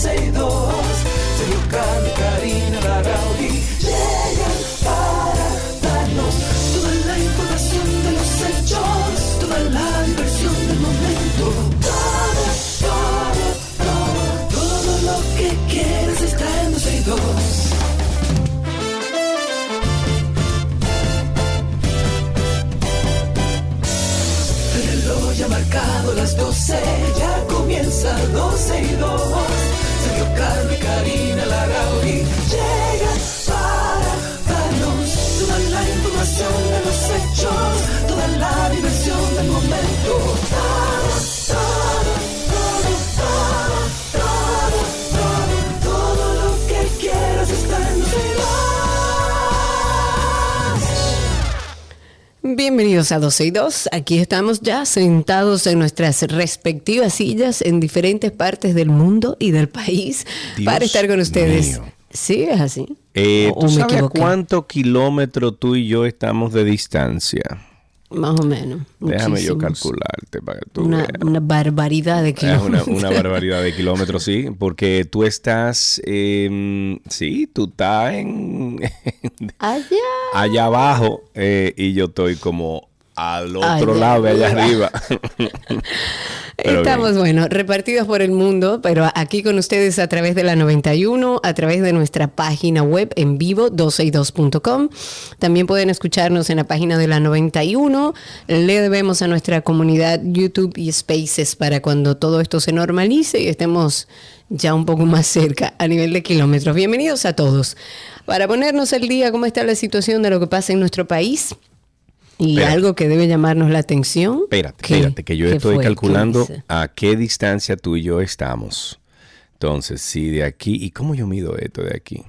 12 y 2. Sergio Carlos, Karina 12 y 2. Sergio Carlos y Karina Larrauri llegan para darnos toda la información de los hechos, toda la diversión del momento. Bienvenidos a 12 y 2. Aquí estamos ya sentados en nuestras respectivas sillas en diferentes partes del mundo y del país Dios para estar con ustedes. mío. Sí, es así. Eh, ¿O- o ¿Tú sabes equivoqué? cuánto kilómetro tú y yo estamos de distancia? Más o menos. Déjame yo calcularte para que tú Una, veas. una barbaridad de Es una, kilómetros. una barbaridad de kilómetros, sí, porque tú estás, em, sí, tú estás en, Allá. allá abajo eh, y yo estoy como al otro lado de allá arriba. Estamos, bien. bueno, repartidos por el mundo, pero aquí con ustedes a través de la 91, a través de nuestra página web en vivo, 12y2.com. También pueden escucharnos en la página de la 91. Le debemos a nuestra comunidad YouTube y Spaces para cuando todo esto se normalice y estemos ya un poco más cerca a nivel de kilómetros. Bienvenidos a todos. Para ponernos al día cómo está la situación de lo que pasa en nuestro país. Y Espérate. algo que debe llamarnos la atención. Espérate, ¿Qué? espérate, que yo ¿Qué estoy calculando a qué distancia tú y yo estamos. Entonces, si de aquí, ¿y cómo yo mido esto de aquí?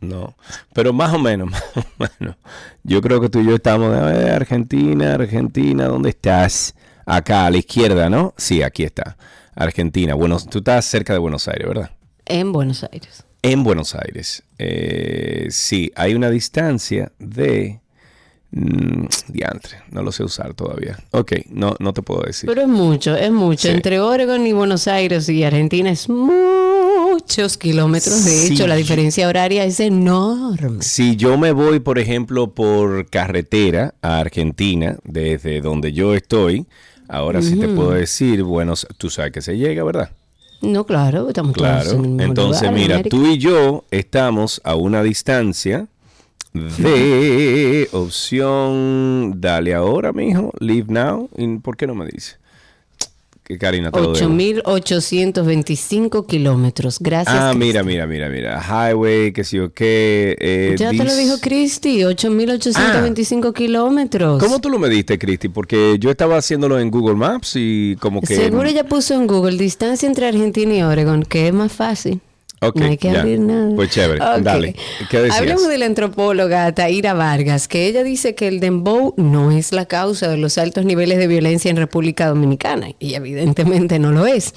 No, pero más o menos, más o menos. Yo creo que tú y yo estamos de Argentina, Argentina, ¿dónde estás? Acá, a la izquierda, ¿no? Sí, aquí está. Argentina. Bueno, tú estás cerca de Buenos Aires, ¿verdad? En Buenos Aires. En Buenos Aires. Eh, sí, hay una distancia de... mm, diantre, no lo sé usar todavía. Ok, no, no te puedo decir. Pero es mucho, es mucho. Sí. Entre Oregon y Buenos Aires y Argentina es muchos kilómetros. De Sí. hecho, la diferencia horaria es enorme. Si yo me voy, por ejemplo, por carretera a Argentina, desde donde yo estoy, ahora sí te puedo decir, bueno, tú sabes que se llega, ¿verdad? No, claro, estamos todos Claro. en el mismo Entonces, lugar, mira, tú y yo estamos a una distancia de opción, dale ahora, mijo, leave now. ¿Y ¿Por qué no me dice? Que Karina te lo debo. 8.825 kilómetros. Gracias. Ah, mira, mira, mira, mira. Highway, que sí o qué. eh, Ya te lo dijo Cristi, 8.825 kilómetros. ¿Cómo tú lo mediste, Cristi? Porque yo estaba haciéndolo en Google Maps y como que... Seguro ella puso en Google distancia entre Argentina y Oregon, que es más fácil. Ok, no hay que ya. abrir nada. Pues chévere, dale. ¿Qué decías? Hablemos de la antropóloga Taira Vargas, que ella dice que el dembow no es la causa de los altos niveles de violencia en República Dominicana, y evidentemente no lo es.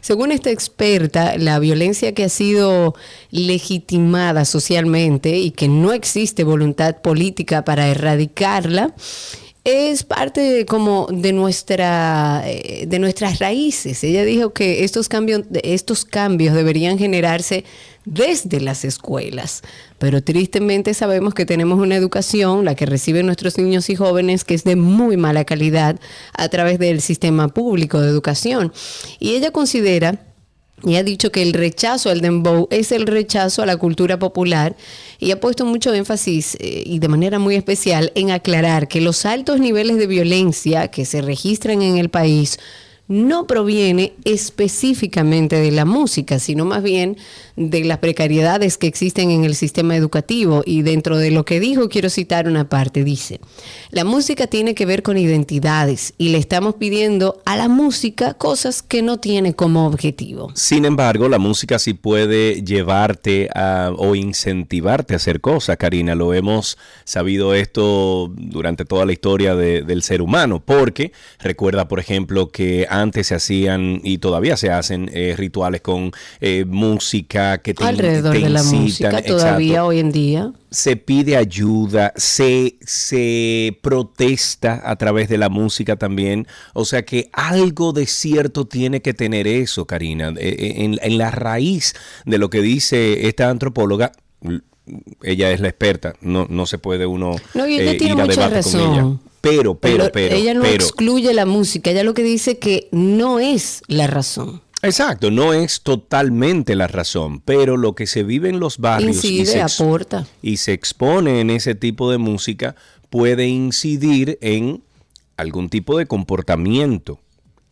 Según esta experta, la violencia que ha sido legitimada socialmente y que no existe voluntad política para erradicarla, es parte de, como de nuestra eh, de nuestras raíces. Ella dijo que estos cambios estos cambios deberían generarse desde las escuelas, pero tristemente sabemos que tenemos una educación, la que reciben nuestros niños y jóvenes, que es de muy mala calidad a través del sistema público de educación. Y ella considera y ha dicho que el rechazo al dembow es el rechazo a la cultura popular y ha puesto mucho énfasis eh, y de manera muy especial en aclarar que los altos niveles de violencia que se registran en el país no proviene específicamente de la música, sino más bien de las precariedades que existen en el sistema educativo. Y dentro de lo que dijo, quiero citar una parte. Dice, la música tiene que ver con identidades y le estamos pidiendo a la música cosas que no tiene como objetivo. Sin embargo, la música sí puede llevarte a, o incentivarte a hacer cosas, Karina. Lo hemos sabido esto durante toda la historia de- del ser humano, porque recuerda, por ejemplo, que antes se hacían y todavía se hacen eh, rituales con eh, música que te, Alrededor te de la música todavía exacto. hoy en día. se pide ayuda, se, se protesta a través de la música también. O sea que algo de cierto tiene que tener eso, Karina. Eh, eh, En, en la raíz de lo que dice esta antropóloga, ella es la experta, no, no se puede uno No, y ella eh, tiene ir a mucha debate con razón. ella. Pero, pero, pero, ella no pero. excluye la música, ella lo que dice que no es la razón. Exacto, no es totalmente la razón, pero lo que se vive en los barrios y Incide, se, ex- aporta. y se expone en ese tipo de música puede incidir en algún tipo de comportamiento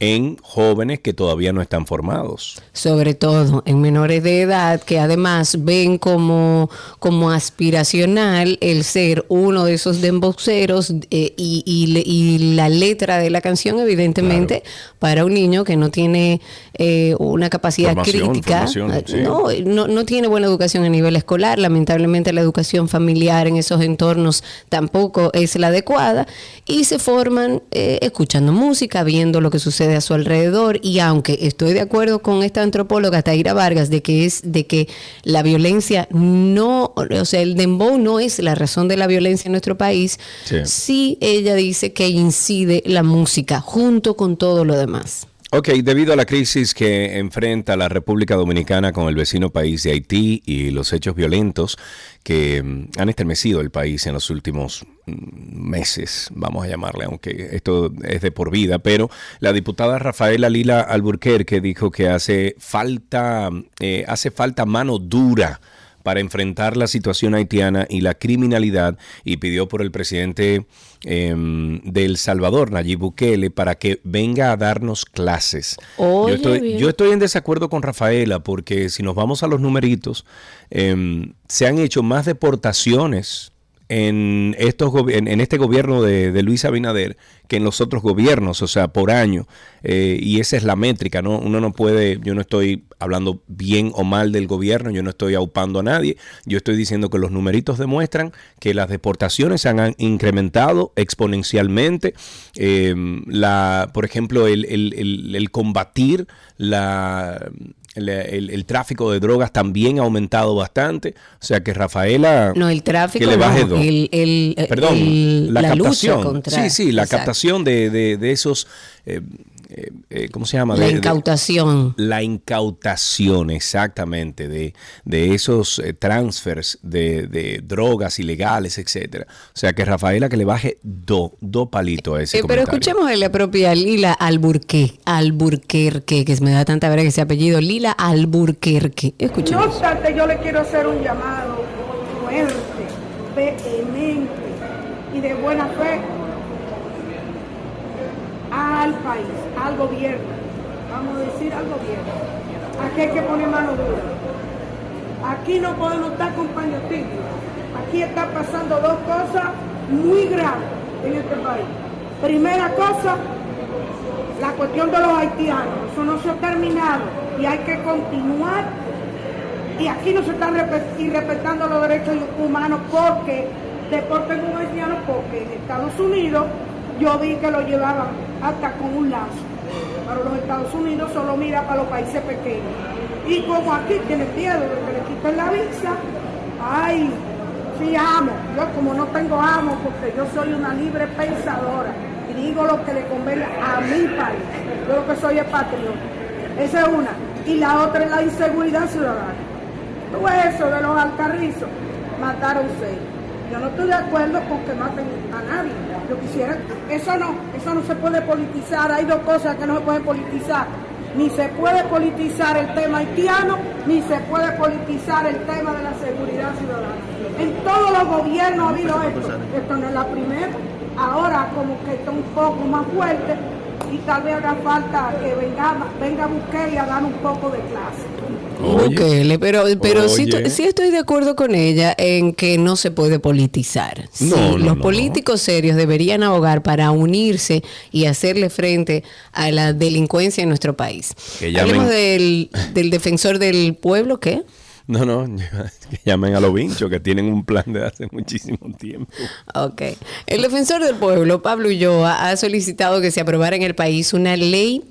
en jóvenes que todavía no están formados. sobre todo en menores de edad que además ven como, como aspiracional el ser uno de esos demboxeros eh, y, y la letra de la canción evidentemente para un niño que no tiene eh, una capacidad Formación, crítica, formación, eh, sí. no, no, no tiene buena educación a nivel escolar, lamentablemente la educación familiar en esos entornos tampoco es la adecuada y se forman eh, escuchando música, viendo lo que sucede a su alrededor y aunque estoy de acuerdo con esta antropóloga Taira Vargas de que es de que la violencia no, o sea, el dembow no es la razón de la violencia en nuestro país, Sí. sí ella dice que incide la música junto con todo lo demás. Ok, debido a la crisis que enfrenta la República Dominicana con el vecino país de Haití y los hechos violentos que mm, han estremecido el país en los últimos mm, meses, vamos a llamarle, aunque esto es de por vida, pero la diputada Rafaela Lila Alburquerque dijo que hace falta, eh, hace falta mano dura para enfrentar la situación haitiana y la criminalidad y pidió por el presidente eh, de El Salvador, Nayib Bukele, para que venga a darnos clases. Oye, yo, estoy, yo estoy en desacuerdo con Rafaela porque si nos vamos a los numeritos, eh, se han hecho más deportaciones en, estos en, en este gobierno de, Luis Abinader que en los otros gobiernos, o sea, por año. Eh, y esa es la métrica, ¿no? Uno no puede, yo no estoy hablando bien o mal del gobierno, yo no estoy aupando a nadie, yo estoy diciendo que los numeritos demuestran que las deportaciones se han incrementado exponencialmente. Eh, la, por ejemplo, el- el- el combatir la, el, el- el tráfico de drogas también ha aumentado bastante. O sea que Rafaela... No, el tráfico, que le no, baje dos. el, el- Perdón, la, lucha captación. contra- sí, sí, la Exacto. captación de, de- de esos... eh, eh, eh, ¿Cómo se llama? La de- incautación. la incautación, exactamente, de, de esos eh, transfers de, de drogas ilegales, etcétera. O sea que Rafaela que le baje dos dos palitos a ese Eh, pero escuchemos a la propia Lila Alburquerque, Alburquerque, que se me da tanta que ese apellido, Lila Alburquerque. No Escuchemos. obstante, yo le quiero hacer un llamado fuerte, vehemente y de buena fe al país, al gobierno. Vamos a decir al gobierno. Aquí hay que poner mano dura. Aquí no podemos estar con paños. Aquí está pasando dos cosas muy graves en este país. Primera cosa, la cuestión de los haitianos. Eso no se ha terminado y hay que continuar y aquí no se están respetando los derechos humanos porque deporten un haitiano porque en Estados Unidos yo vi que lo llevaban hasta con un lazo. Pero los Estados Unidos solo mira para los países pequeños. Y como aquí tienen miedo de que le quiten la visa, ay, sí amo. Yo como no tengo amo porque yo soy una libre pensadora y digo lo que le conviene a mi país. Yo lo que soy es patriota. Esa es una. Y la otra es la inseguridad ciudadana. Ves eso de los alcarrizos, mataron seis. Yo no estoy de acuerdo con que maten a nadie. Yo quisiera, eso no, eso no se puede politizar. Hay dos cosas que no se pueden politizar. Ni se puede politizar el tema haitiano, ni se puede politizar el tema de la seguridad ciudadana. En todos los gobiernos ha habido esto. Esto no es la primera. Ahora como que está un poco más fuerte y tal vez haga falta que venga, venga Bukele a dar un poco de clase. Oye. Bukele, pero, pero sí, sí estoy de acuerdo con ella en que no se puede politizar. Sí, No, no, los no. políticos serios deberían abogar para unirse y hacerle frente a la delincuencia en nuestro país. Hablemos del, del defensor del pueblo, ¿qué? No, no, que llamen a los vinchos que tienen un plan de hace muchísimo tiempo. Ok. El defensor del pueblo, Pablo Ulloa, ha solicitado que se aprobara en el país una ley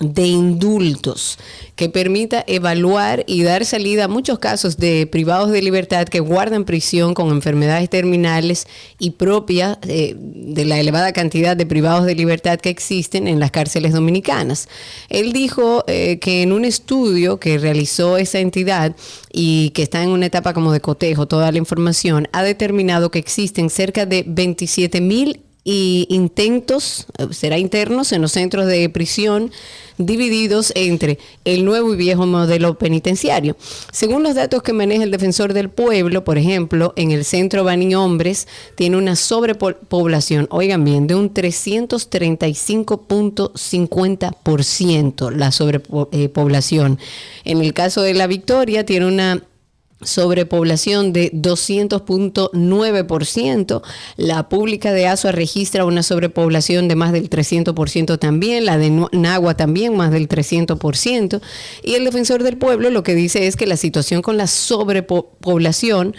de indultos que permita evaluar y dar salida a muchos casos de privados de libertad que guardan prisión con enfermedades terminales y propias eh, de la elevada cantidad de privados de libertad que existen en las cárceles dominicanas. Él dijo eh, que en un estudio que realizó esa entidad y que está en una etapa como de cotejo toda la información, ha determinado que existen cerca de 27 mil y intentos, eh, será internos, en los centros de prisión divididos entre el nuevo y viejo modelo penitenciario. Según los datos que maneja el defensor del pueblo, por ejemplo, en el centro Bani Hombres tiene una sobrepoblación, oigan bien, de un 335.50% la sobrepoblación. En el caso de la Victoria tiene una sobrepoblación de 200.9%. La pública de Asua registra una sobrepoblación de más del 300% también, la de Nagua también más del 300%. Y el defensor del pueblo lo que dice es que la situación con la sobrepoblación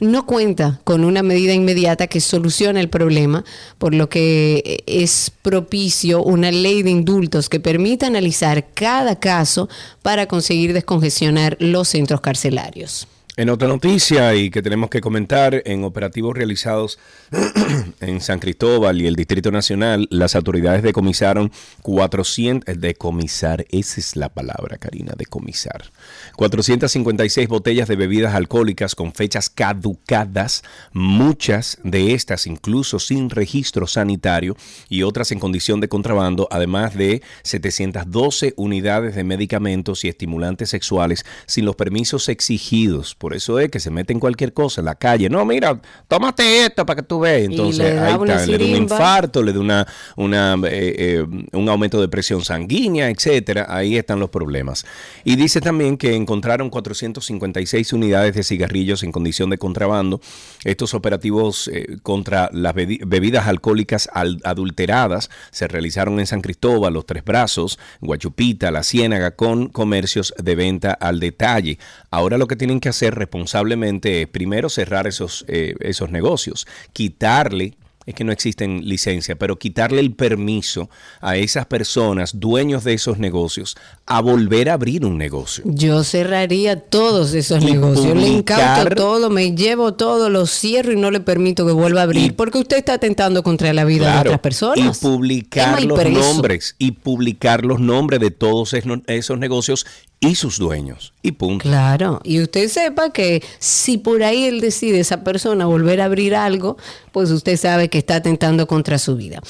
no cuenta con una medida inmediata que solucione el problema, por lo que es propicio una ley de indultos que permita analizar cada caso para conseguir descongestionar los centros carcelarios. En otra noticia y que tenemos que comentar, en operativos realizados en San Cristóbal y el Distrito Nacional, las autoridades decomisaron 400, decomisar, esa es la palabra, Karina, decomisar, 456 botellas de bebidas alcohólicas con fechas caducadas, muchas de estas incluso sin registro sanitario y otras en condición de contrabando, además de 712 unidades de medicamentos y estimulantes sexuales sin los permisos exigidos por eso es que se mete en cualquier cosa en la calle. No, mira, tómate esto para que tú veas. Entonces ahí está, le da un infarto, le da una, una eh, eh, un aumento de presión sanguínea, etcétera. Ahí están los problemas. Y dice también que encontraron 456 unidades de cigarrillos en condición de contrabando. Estos operativos eh, contra las bebidas alcohólicas adulteradas se realizaron en San Cristóbal, Los Tres Brazos, Guachupita, La Ciénaga, con comercios de venta al detalle. Ahora lo que tienen que hacer responsablemente primero cerrar esos, eh, esos negocios, quitarle es que no existen licencias, pero quitarle el permiso a esas personas, dueños de esos negocios, a volver a abrir un negocio. Yo cerraría todos esos negocios, le incauto todo, me llevo todo, lo cierro y no le permito que vuelva a abrir, porque usted está atentando contra la vida de otras personas. Y publicar los nombres, y publicar los nombres de todos esos negocios y sus dueños. Y punto. Claro. Y usted sepa que si por ahí él decide, esa persona, volver a abrir algo, pues usted sabe que está atentando contra su vida.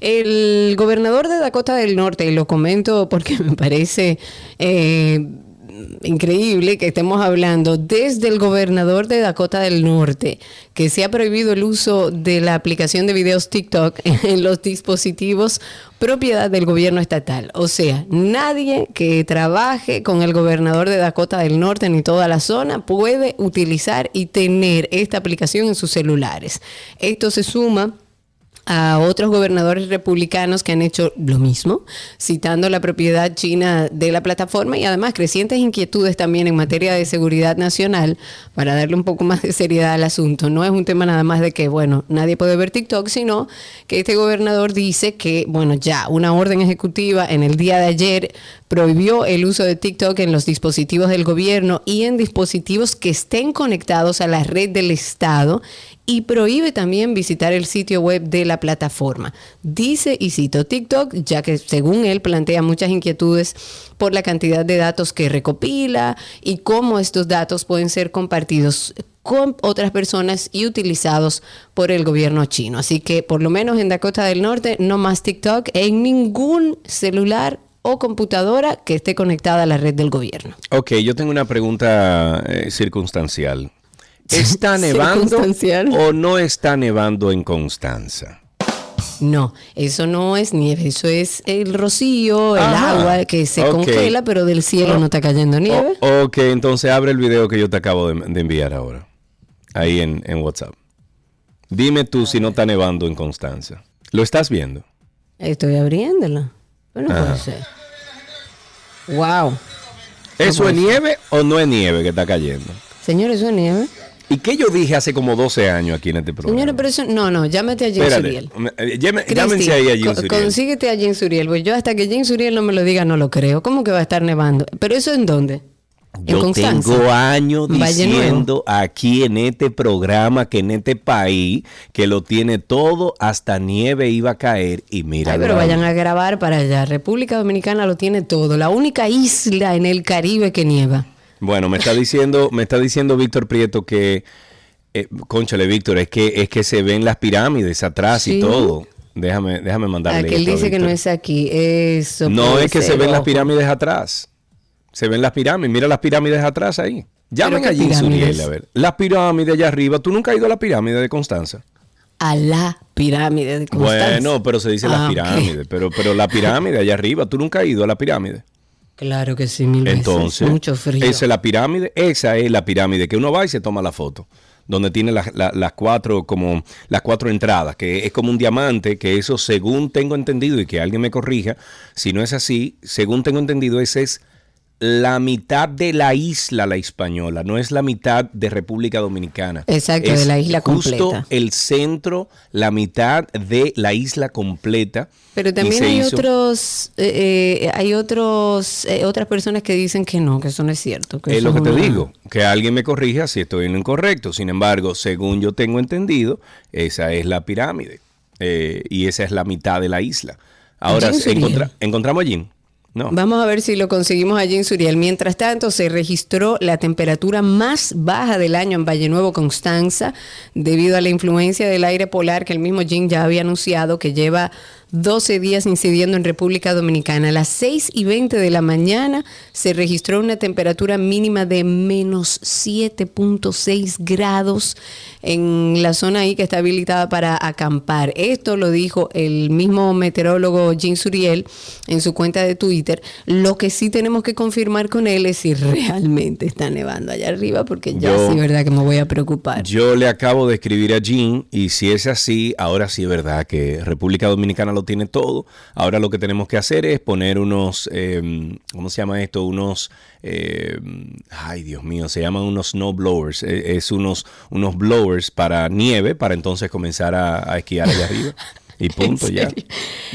El gobernador de Dakota del Norte, y lo comento porque me parece... Eh, increíble que estemos hablando desde el gobernador de Dakota del Norte, que se ha prohibido el uso de la aplicación de videos TikTok en los dispositivos propiedad del gobierno estatal. O sea, nadie que trabaje con el gobernador de Dakota del Norte ni toda la zona puede utilizar y tener esta aplicación en sus celulares. Esto se suma a otros gobernadores republicanos que han hecho lo mismo, citando la propiedad china de la plataforma y además crecientes inquietudes también en materia de seguridad nacional para darle un poco más de seriedad al asunto. No es un tema nada más de que, bueno, nadie puede ver TikTok, sino que este gobernador dice que, bueno, ya una orden ejecutiva en el día de ayer prohibió el uso de TikTok en los dispositivos del gobierno y en dispositivos que estén conectados a la red del Estado y prohíbe también visitar el sitio web de la plataforma. Dice, y cito TikTok, ya que según él plantea muchas inquietudes por la cantidad de datos que recopila y cómo estos datos pueden ser compartidos con otras personas y utilizados por el gobierno chino. Así que por lo menos en Dakota del Norte no más TikTok en ningún celular o computadora que esté conectada a la red del gobierno. Ok, yo tengo una pregunta eh, circunstancial. ¿Está nevando o no está nevando en Constanza? No, eso no es nieve, eso es el rocío, el agua que se congela, pero del cielo no está cayendo nieve. ok, entonces abre el video que yo te acabo de, enviar ahora, ahí en, WhatsApp. Dime tú si no está nevando en Constanza. ¿Lo estás viendo? Estoy abriéndolo. Pero no puede ser. Wow. ¿Eso es nieve o no es nieve que está cayendo? Señor, ¿eso es nieve? ¿Y qué yo dije hace como 12 años aquí en este programa? Señora, pero eso, no, no, llámate a Jim Espérate, Suriel. me- eh, llame- llámense ahí a Jim Suriel. Consíguete a Jim Suriel, pues yo hasta que Jim Suriel no me lo diga no lo creo. ¿Cómo que va a estar nevando? ¿Pero eso en dónde? ¿En Yo tengo años diciendo aquí en este programa que en este país que lo tiene todo, hasta nieve iba a caer y mira. Ay, pero vayan a grabar para allá. República Dominicana lo tiene todo. La única isla en el Caribe que nieva. Bueno, me está diciendo, me está diciendo Víctor Prieto que, eh, conchale Víctor, es que es que se ven las pirámides atrás y todo. Déjame, déjame mandarle. Aquel dice que no es aquí. Eso. No es que se ven las pirámides atrás. Se ven las pirámides. Mira las pirámides atrás ahí. Llamen qué a Jim pirámides? Suriel, a ver. Las pirámides allá arriba. ¿Tú nunca has ido a la pirámide de Constanza? A la pirámide de Constanza. Bueno, pero se dice Ah, las pirámides. Pero, pero la pirámide allá arriba. ¿Tú nunca has ido a la pirámide? Claro que sí, mil veces. Mucho frío. esa es la pirámide, esa es la pirámide que uno va y se toma la foto, donde tiene las, la- las cuatro como las cuatro entradas, que es como un diamante, que eso según tengo entendido y que alguien me corrija, si no es así, según tengo entendido ese es la mitad de la isla la española, no es la mitad de República Dominicana. Exacto, Es de la isla justo completa. el centro, la mitad de la isla completa. Pero también hay hizo- otros, eh, eh, hay otros, eh, otras personas que dicen que no, que eso no es cierto. que Es lo que te una- digo, que alguien me corrija si estoy en lo incorrecto. Sin embargo, según yo tengo entendido, esa es la pirámide eh, y esa es la mitad de la isla. Ahora, encontra- ¿encontramos a Jim? No. Vamos a ver si lo conseguimos allí en Suriel. Mientras tanto, se registró la temperatura más baja del año en Valle Nuevo, Constanza, debido a la influencia del aire polar que el mismo Jim ya había anunciado que lleva 12 días incidiendo en República Dominicana. A las 6 y 20 de la mañana se registró una temperatura mínima de menos 7.6 grados en la zona ahí que está habilitada para acampar. Esto lo dijo el mismo meteorólogo Jim Suriel en su cuenta de Twitter. Lo que sí tenemos que confirmar con él es si realmente está nevando allá arriba, porque ya Yo- sí, verdad que me voy a preocupar. Yo le acabo de escribir a Jim y si es así, ahora sí es verdad que República Dominicana lo tiene todo. Ahora lo que tenemos que hacer es poner unos, eh, ¿cómo se llama esto? Unos, eh, ay Dios mío, se llaman unos snow blowers. Eh, es unos, unos blowers para nieve para entonces comenzar a, a esquiar allá arriba. Y punto, ¿En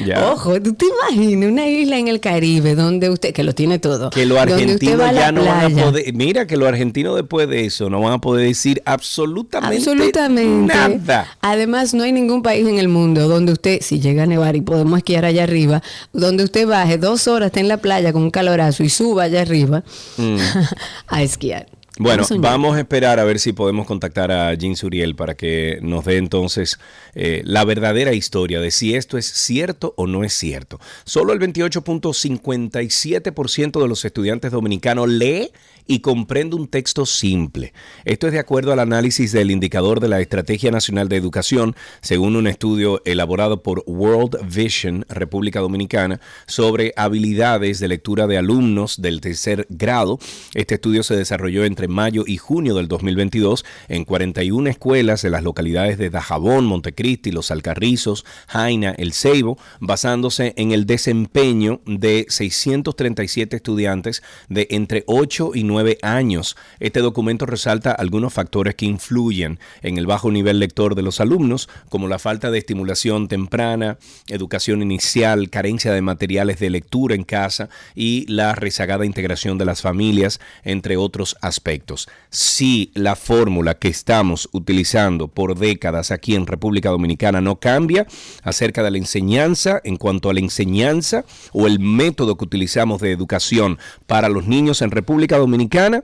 ya. Ojo, ¿tú te imaginas una isla en el Caribe donde usted, que lo tiene todo, Que los argentinos va ya no van a poder. Mira que los argentinos después de eso no van a poder decir absolutamente, Absolutamente. nada. Además, no hay ningún país en el mundo donde usted, si llega a nevar y podemos esquiar allá arriba, donde usted baje dos horas, esté en la playa con un calorazo y suba allá arriba a esquiar. Bueno, Vamos a esperar a ver si podemos contactar a Jim Suriel para que nos dé entonces eh, la verdadera historia de si esto es cierto o no es cierto. Solo el 28.57% de los estudiantes dominicanos lee y comprende un texto simple. Esto es de acuerdo al análisis del indicador de la Estrategia Nacional de Educación, según un estudio elaborado por World Vision República Dominicana sobre habilidades de lectura de alumnos del tercer grado. Este estudio se desarrolló entre mayo y junio del 2022 en 41 escuelas de las localidades de Dajabón, Montecristi, Los Alcarrizos, Jaina, El Ceibo, basándose en el desempeño de 637 estudiantes de entre 8 y 9 años. Este documento resalta algunos factores que influyen en el bajo nivel lector de los alumnos, como la falta de estimulación temprana, educación inicial, carencia de materiales de lectura en casa y la rezagada integración de las familias, entre otros aspectos. Si la fórmula que estamos utilizando por décadas aquí en República Dominicana no cambia acerca de la enseñanza, en cuanto a la enseñanza o el método que utilizamos de educación para los niños en República Dominicana,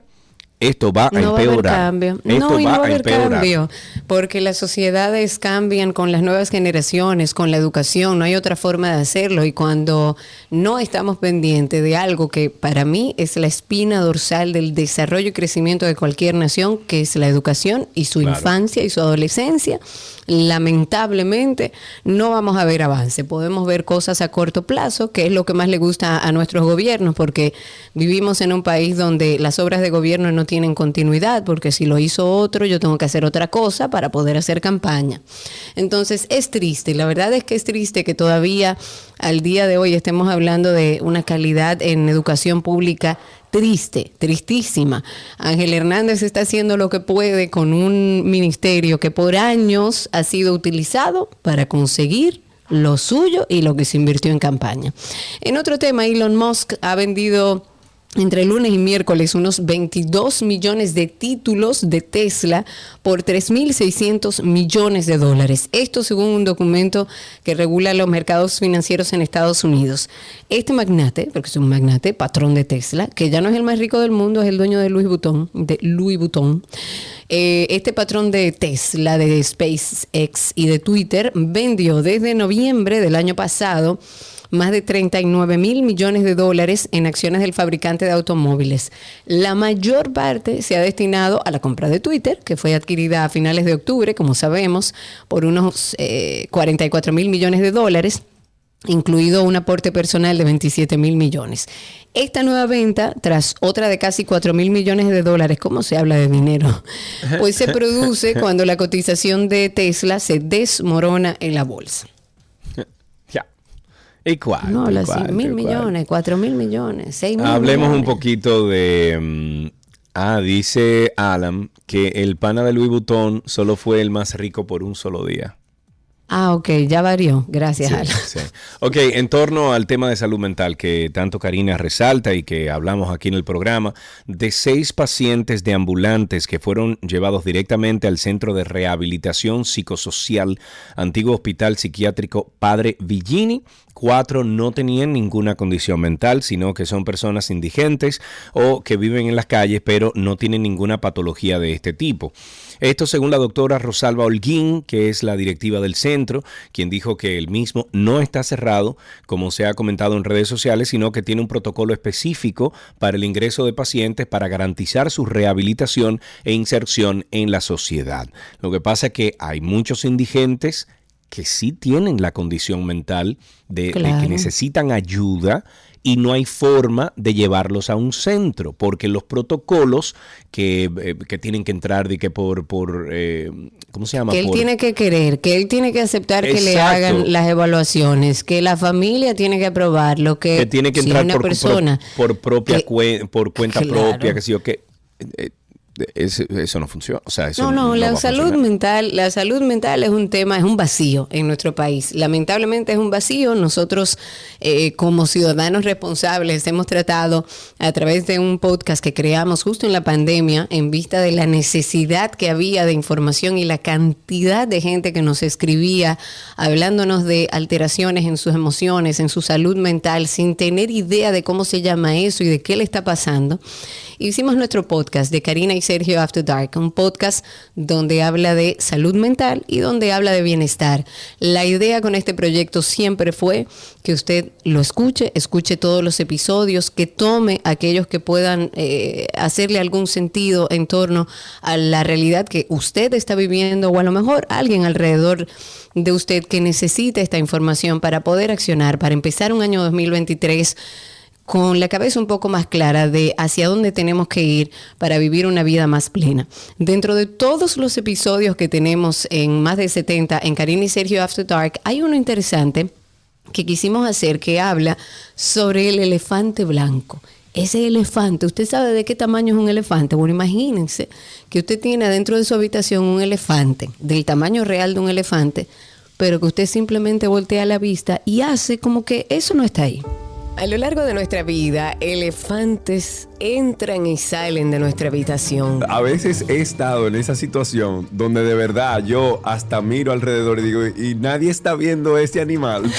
esto va a No va a haber empeorar. cambio. Esto no, y no va a a haber empeorar. cambio, porque las sociedades cambian con las nuevas generaciones, con la educación, no hay otra forma de hacerlo. Y cuando no estamos pendientes de algo que para mí es la espina dorsal del desarrollo y crecimiento de cualquier nación, que es la educación y su Claro. infancia y su adolescencia, lamentablemente no vamos a ver avance. Podemos ver cosas a corto plazo, que es lo que más le gusta a nuestros gobiernos, porque vivimos en un país donde las obras de gobierno no tienen continuidad, porque si lo hizo otro, yo tengo que hacer otra cosa para poder hacer campaña. Entonces es triste, la verdad es que es triste que todavía al día de hoy estemos hablando de una calidad en educación pública triste, tristísima. Ángel Hernández está haciendo lo que puede con un ministerio que por años ha sido utilizado para conseguir lo suyo y lo que se invirtió en campaña. En otro tema, Elon Musk ha vendido entre lunes y miércoles unos 22 millones de títulos de Tesla por 3.600 millones de dólares. Esto según un documento que regula los mercados financieros en Estados Unidos. Este magnate, porque es un magnate, patrón de Tesla, que ya no es el más rico del mundo, es el dueño de Louis Vuitton, de Louis Vuitton. Eh, este patrón de Tesla, de SpaceX y de Twitter vendió desde noviembre del año pasado más de 39 mil millones de dólares en acciones del fabricante de automóviles. La mayor parte se ha destinado a la compra de Twitter, que fue adquirida a finales de octubre, como sabemos, por unos 44 eh, mil millones de dólares incluido un aporte personal de 27 mil millones. Esta nueva venta, tras otra de casi 4 mil millones de dólares, ¿cómo se habla de dinero? Pues se produce cuando la cotización de Tesla se desmorona en la bolsa. ¿Y cuál? No, las mil millones, cuatro mil millones, seis mil Hablemos un poquito de... Mm, ah, dice Alan que el pana de Louis Vuitton solo fue el más rico por un solo día. Ah, ok, ya varió. Gracias, Alan. Ok, en torno al tema de salud mental que tanto Karina resalta y que hablamos aquí en el programa, de seis pacientes de ambulantes que fueron llevados directamente al Centro de Rehabilitación Psicosocial, antiguo Hospital Psiquiátrico Padre Villini, Cuatro no tenían ninguna condición mental, sino que son personas indigentes o que viven en las calles, pero no tienen ninguna patología de este tipo. Esto según la doctora Rosalba Holguín, que es la directiva del centro, quien dijo que el mismo no está cerrado, como se ha comentado en redes sociales, sino que tiene un protocolo específico para el ingreso de pacientes para garantizar su rehabilitación e inserción en la sociedad. Lo que pasa es que hay muchos indigentes que sí tienen la condición mental de, que necesitan ayuda y no hay forma de llevarlos a un centro, porque los protocolos que, eh, tienen que entrar de que por, por eh, ¿cómo se llama? Que él tiene que querer, que él tiene que aceptar que le hagan las evaluaciones, que la familia tiene que aprobarlo, que, que tiene que entrar por, persona por, propia por cuenta propia, que sí o que eso no funciona. O sea, no, no, la salud mental, la salud mental es un tema, es un vacío en nuestro país. Lamentablemente es un vacío. Nosotros, eh, como ciudadanos responsables, hemos tratado a través de un podcast que creamos justo en la pandemia, en vista de la necesidad que había de información y la cantidad de gente que nos escribía hablándonos de alteraciones en sus emociones, en su salud mental, sin tener idea de cómo se llama eso y de qué le está pasando hicimos nuestro podcast de Karina y Sergio After Dark, un podcast donde habla de salud mental y donde habla de bienestar. La idea con este proyecto siempre fue que usted lo escuche, escuche todos los episodios, que tome aquellos que puedan eh, hacerle algún sentido en torno a la realidad que usted está viviendo o a lo mejor alguien alrededor de usted que necesite esta información para poder accionar, para empezar un año 2023 con la cabeza un poco más clara de hacia dónde tenemos que ir para vivir una vida más plena. Dentro de todos los episodios que tenemos en más de 70 en Karina y Sergio After Dark, hay uno interesante que quisimos hacer que habla sobre el elefante blanco. Ese elefante, ¿usted sabe de qué tamaño es un elefante? Bueno, imagínense que usted tiene dentro de su habitación un elefante, del tamaño real de un elefante, pero que usted simplemente voltea la vista y hace como que eso no está ahí. A lo largo de nuestra vida, elefantes entran y salen de nuestra habitación. A veces he estado en esa situación donde de verdad yo hasta miro alrededor y digo, y nadie está viendo ese animal.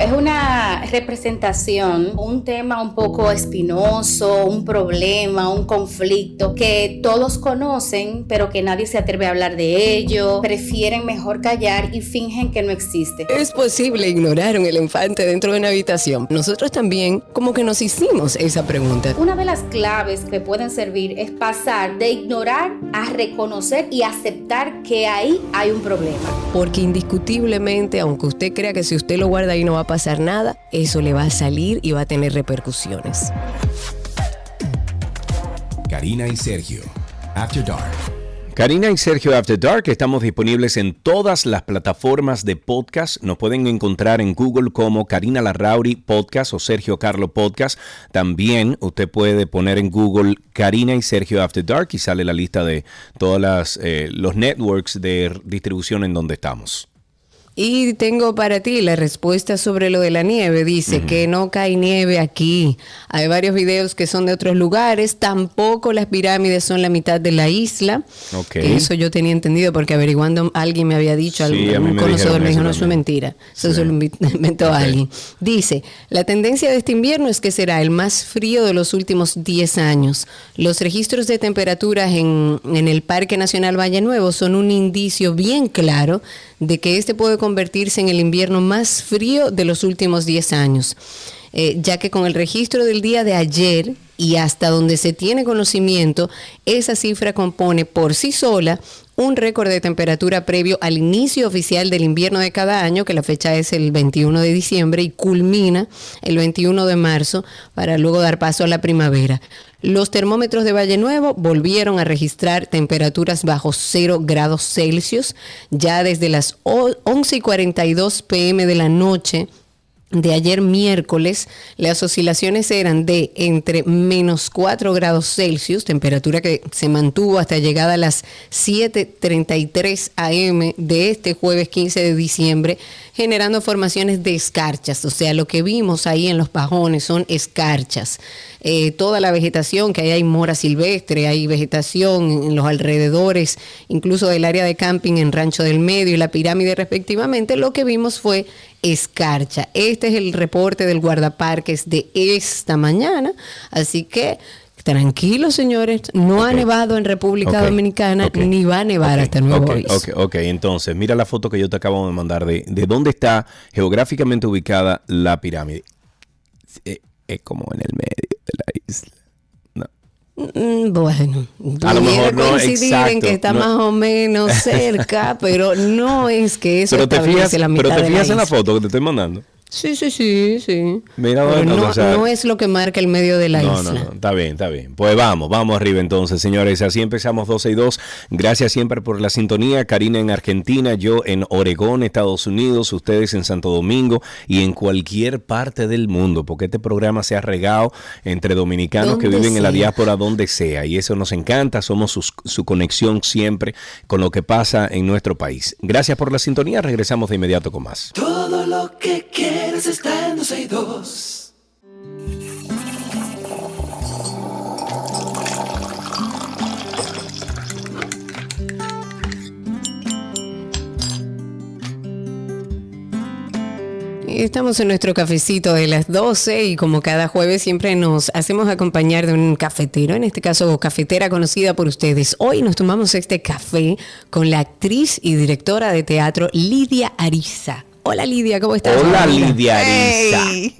Es una representación, un tema un poco espinoso, un problema, un conflicto que todos conocen, pero que nadie se atreve a hablar de ello. Prefieren mejor callar y fingen que no existe. Es posible ignorar un elefante dentro de una habitación. Nosotros también como que nos hicimos esa pregunta. Una de las claves que pueden servir es pasar de ignorar a reconocer y aceptar que ahí hay un problema. Porque indiscutiblemente, aunque usted crea que si usted lo guarda ahí no va a pasar nada, eso le va a salir y va a tener repercusiones. Karina y Sergio, After Dark. Karina y Sergio After Dark estamos disponibles en todas las plataformas de podcast. Nos pueden encontrar en Google como Karina Larrauri Podcast o Sergio Carlo Podcast. También usted puede poner en Google Karina y Sergio After Dark y sale la lista de todos eh, los networks de distribución en donde estamos. Y tengo para ti la respuesta sobre lo de la nieve. Dice que no cae nieve aquí. Hay varios videos que son de otros lugares. Tampoco las pirámides son la mitad de la isla. Eso yo tenía entendido porque averiguando alguien me había dicho, Sí, algún me conocedor me dijo, no, eso es también". mentira. Eso Sí. se lo inventó alguien. Dice, la tendencia de este invierno es que será el más frío de los últimos 10 años. Los registros de temperaturas en, en el Parque Nacional Valle Nuevo son un indicio bien claro de que este puede convertirse en el invierno más frío de los últimos 10 años. Eh, ya que con el registro del día de ayer y hasta donde se tiene conocimiento, esa cifra compone por sí sola un récord de temperatura previo al inicio oficial del invierno de cada año, que la fecha es el 21 de diciembre y culmina el 21 de marzo para luego dar paso a la primavera. Los termómetros de Valle Nuevo volvieron a registrar temperaturas bajo 0 grados Celsius ya desde las o- 11 y 42 pm de la noche de ayer miércoles, las oscilaciones eran de entre menos 4 grados Celsius, temperatura que se mantuvo hasta llegada a las 7.33 am de este jueves 15 de diciembre, generando formaciones de escarchas. O sea, lo que vimos ahí en los pajones son escarchas. Eh, toda la vegetación que hay, hay mora silvestre, hay vegetación en los alrededores, incluso del área de camping en Rancho del Medio y la pirámide respectivamente, lo que vimos fue escarcha. Este es el reporte del guardaparques de esta mañana, así que tranquilos señores, no ha nevado en República Dominicana ni va a nevar hasta nuevo ok, aviso. ok, entonces, mira la foto que yo te acabo de mandar de, de dónde está geográficamente ubicada la pirámide. Eh, Es como en el medio de la isla. No. Mm, Bueno, A lo mejor no, coincidir en que está no. más o menos cerca, pero no es que eso Pero te fijas, la mitad pero te fijas en la foto que te estoy mandando. Sí, sí, sí, sí. Mira, no, o sea- no es lo que marca el medio de la no, isla. no, no, está bien, está bien. Pues vamos, vamos arriba entonces, señores. Así empezamos 12 y 2. Gracias siempre por la sintonía. Karina en Argentina, yo en Oregón, Estados Unidos, ustedes en Santo Domingo y en cualquier parte del mundo, porque este programa se ha regado entre dominicanos que viven en la diáspora donde sea. Y eso nos encanta, somos sus- su conexión siempre con lo que pasa en nuestro país. Gracias por la sintonía, regresamos de inmediato con más. Todo lo que quieres está en 12 y 2. Y Estamos en nuestro cafecito de las 12 y como cada jueves siempre nos hacemos acompañar de un cafetero, en este caso cafetera conocida por ustedes. Hoy nos tomamos este café con la actriz y directora de teatro Lidia Ariza. Hola Lidia, ¿cómo estás? Hola? Lidia. Hey,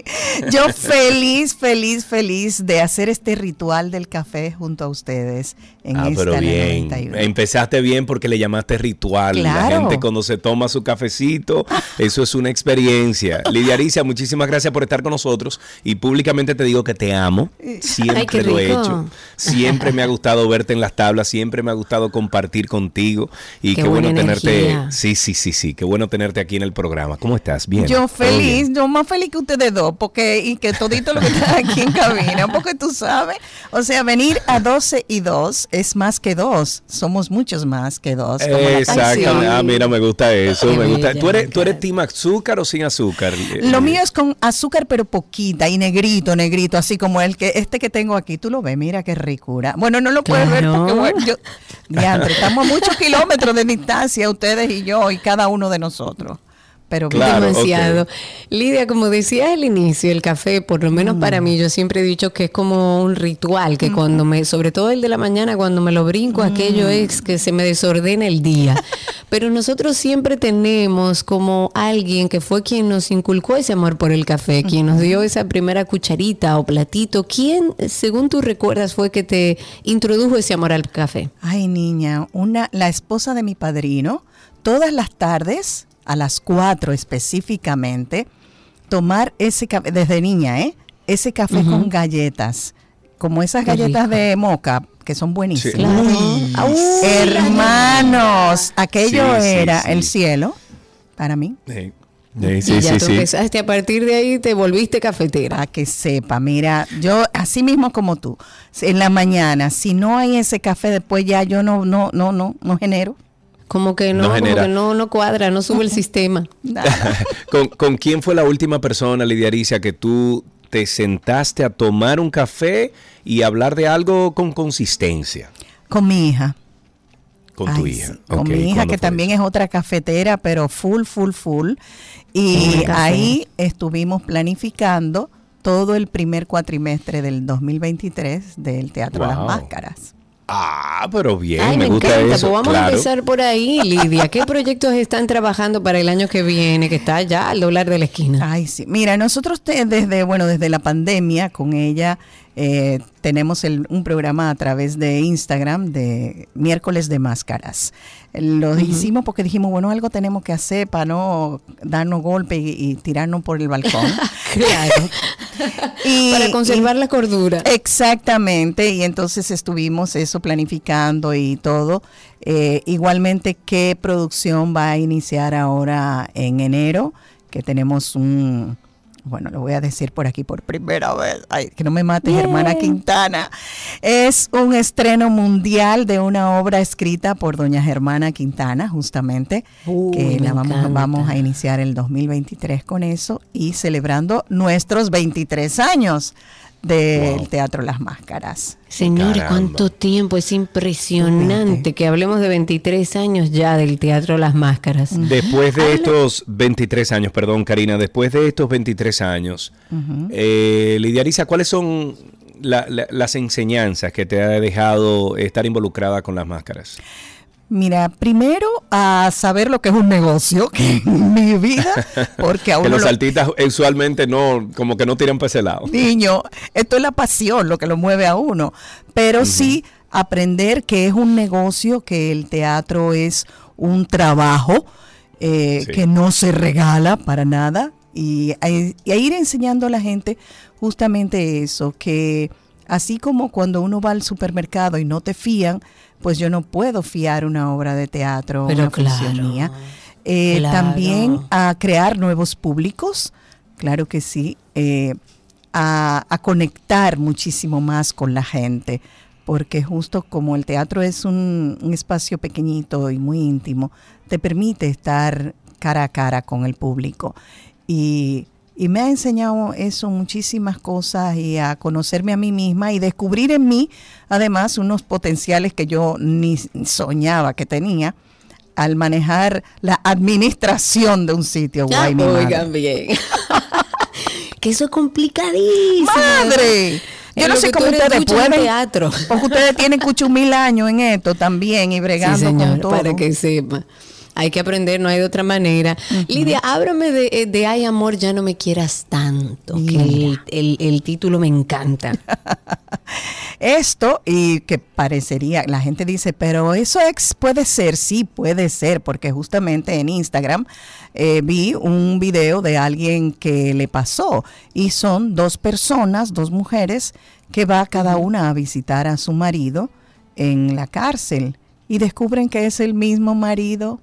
Yo feliz, feliz, feliz de hacer este ritual del café junto a ustedes en Ah, esta pero la bien. 91. Empezaste bien porque le llamaste ritual. La Claro. gente cuando se toma su cafecito, eso es una experiencia. Lidia Aricia, muchísimas gracias por estar con nosotros y públicamente te digo que te amo. Siempre Ay, qué lo he hecho. Siempre me ha gustado verte en las tablas, siempre me ha gustado compartir contigo y Qué qué, bueno tenerte. energía. Sí, sí, sí, sí, qué bueno tenerte aquí en el programa. ¿Cómo estás? Bien. Yo ¿Todo feliz, bien? yo más feliz que ustedes dos, porque y que todito lo que está aquí en cabina, porque tú sabes, o sea, venir a 12 y 2 es más que dos, somos muchos más que dos. Exactamente. Ah, mira, me gusta eso. Qué me gusta. bella, ¿Tú eres, ¿Tú eres team azúcar o sin azúcar? Lo mío es con azúcar pero poquita y negrito, negrito, así como el que este que tengo aquí, tú lo ves, mira qué ricura. Bueno, no lo puedes ver porque bueno, yo, diantre, estamos a muchos kilómetros de distancia ustedes y yo y cada uno de nosotros. Pero. Claro, Demasiado. Lidia, como decías al inicio, el café, por lo menos para Mm. mí, yo siempre he dicho que es como un ritual, que cuando me, sobre todo el de la mañana, cuando me lo brinco, aquello Mm. es que se me desordena el día. Pero nosotros siempre tenemos como alguien que fue quien nos inculcó ese amor por el café, quien nos dio esa primera cucharita o platito. ¿Quién, según tú recuerdas, fue que te introdujo ese amor al café? Ay, niña, una, la esposa de mi padrino, todas las tardes, a las 4 específicamente, tomar ese café, desde niña, ¿eh? Ese café con galletas, como esas Qué galletas rico. de moca, que son. Claro. Ah, uy, Hermanos, aquello Sí, era sí. el cielo para mí. Sí, y sí, ya sí. tú sí. empezaste, a partir de ahí te volviste cafetera. Para que sepa, mira, yo así mismo como tú, en la mañana, si no hay ese café después ya yo no no no no no genero Como que no, No como que no, no cuadra, no sube el sistema. ¿Con, con quién fue la última persona, Lidia Aricia, que tú te sentaste a tomar un café y hablar de algo con consistencia? con mi hija. Con tu hija. sí, Con mi hija, ¿cuándo que también eso? es otra cafetera, pero full, full, full. Y ahí estuvimos planificando todo el primer cuatrimestre del 2023 del Teatro Las Wow. Máscaras. Ah, pero bien, Ay, me, me, gusta encanta. eso. Pues vamos a empezar por ahí, Lidia. ¿Qué proyectos están trabajando para el año que viene, que está ya al doblar de la esquina? Ay, sí. Mira, nosotros te- desde, bueno, desde la pandemia con ella eh, tenemos el- un programa a través de Instagram de miércoles de máscaras. Lo hicimos porque dijimos, bueno, algo tenemos que hacer para no darnos golpe y, y tirarnos por el balcón. Claro. Y- para conservar y- la cordura. Exactamente, y entonces estuvimos eso planificando y todo. Eh, igualmente, ¿qué producción va a iniciar ahora en enero? Que tenemos un, bueno, lo voy a decir por aquí por primera vez, Ay, que no me mates, hermana Quintana. Es un estreno mundial de una obra escrita por doña Germana Quintana, justamente, Uy, que la vamos, vamos a iniciar el 2023 con eso y celebrando nuestros 23 años del Wow. Teatro Las Máscaras. Señores, Caramba. cuánto tiempo. Es impresionante que hablemos de 23 años ya del Teatro Las Máscaras. Después de estos 23 años, perdón Karina, después de estos 23 años, eh, Lidia Ariza, ¿cuáles son la- la- las enseñanzas que te ha dejado estar involucrada con las máscaras? Mira, primero a saber lo que es un negocio que en mi vida, porque a Que los lo- artistas usualmente no, como que no tiran para ese lado. niño, esto es la pasión lo que lo mueve a uno, pero sí aprender que es un negocio, que el teatro es un trabajo eh, Sí. que no se regala para nada y, a- y a ir enseñando a la gente justamente eso, que así como cuando uno va al supermercado y no te fían, pues yo no puedo fiar una obra de teatro, Pero una claro, mía. Eh, claro. También a crear nuevos públicos, claro que sí, eh, a, a conectar muchísimo más con la gente, porque justo como el teatro es un, un espacio pequeñito y muy íntimo, te permite estar cara a cara con el público. Y, y me ha enseñado eso muchísimas cosas y a conocerme a mí misma y descubrir en mí, además, unos potenciales que yo ni soñaba que tenía al manejar la administración de un sitio. Guay, oigan bien. que eso es complicadísimo. ¡Madre! Yo no sé cómo ustedes pueden. teatro. Porque ustedes tienen cucho mil años en esto también y bregando Sí, con señor, todo. para que sepa. Hay que aprender, no hay de otra manera. Lidia, ábrame de, eh, de Ay Amor, ya no me quieras tanto, que el, el- el título me encanta. Esto, y que parecería, la gente dice, pero eso ex puede ser, sí puede ser, porque justamente en Instagram eh, vi un video de alguien que le pasó y son dos personas, dos mujeres, que va cada una a visitar a su marido en la cárcel y descubren que es el mismo marido.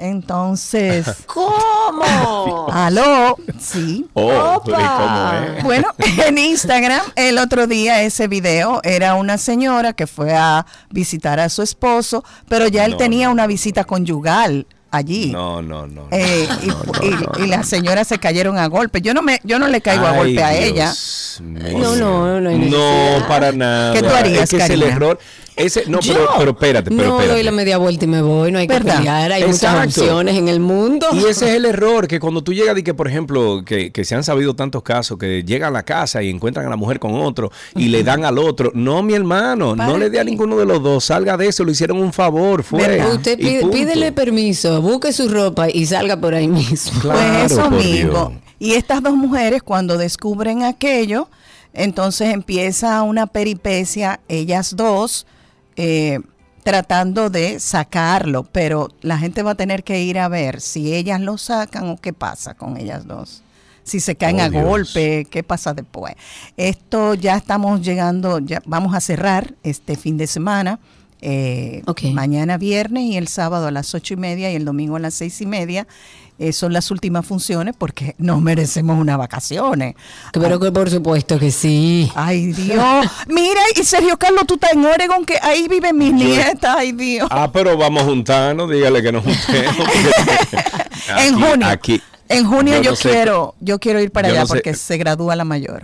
Entonces, ¿Cómo? aló, sí. Oh, pero ¿y cómo es? Bueno, en Instagram el otro día ese video era una señora que fue a visitar a su esposo, pero ya él No, tenía no. una visita conyugal allí. No, no, no. Eh, y, no, no, y- no, y las señoras se cayeron a golpe. Yo no me, yo no le caigo a golpe a ella. Mío. No, no, no hay No, para nada. ¿Qué tú harías, Es que es el error. Ese, no, pero, pero espérate, pero no espérate. doy la media vuelta y me voy, no hay que pelear, hay Exacto. muchas opciones en el mundo. Y ese es el error, que cuando tú llegas y que, por ejemplo, que, que se han sabido tantos casos, que llegan a la casa y encuentran a la mujer con otro y le dan al otro. No, mi hermano, no ¿Para le dé a ninguno de los dos, salga de eso, le hicieron un favor, fue. ¿Verdad? Usted pide- pídele permiso, busque su ropa y salga por ahí mismo. Claro, pues eso por mismo. Dios. Y estas dos mujeres cuando descubren aquello, entonces empieza una peripecia, ellas dos, eh, tratando de sacarlo, pero la gente va a tener que ir a ver si ellas lo sacan o qué pasa con ellas dos. si se caen Oh, a Dios. golpe, qué pasa después. Esto ya estamos llegando, ya vamos a cerrar este fin de semana. eh. Mañana viernes y el sábado a las ocho y media y el domingo a las seis y media. Eh, son las últimas funciones porque nos merecemos unas vacaciones. Pero que por supuesto que sí. Ay, Dios. Mira, y Sergio Carlos, tú estás en Oregon, que ahí viven mis nietas. Ay, Dios. Ah, pero vamos a juntarnos, dígale que nos juntemos. en Aquí- junio. Aquí. en junio yo, no sé- quiero, yo quiero ir para yo allá no sé- porque se gradúa la mayor.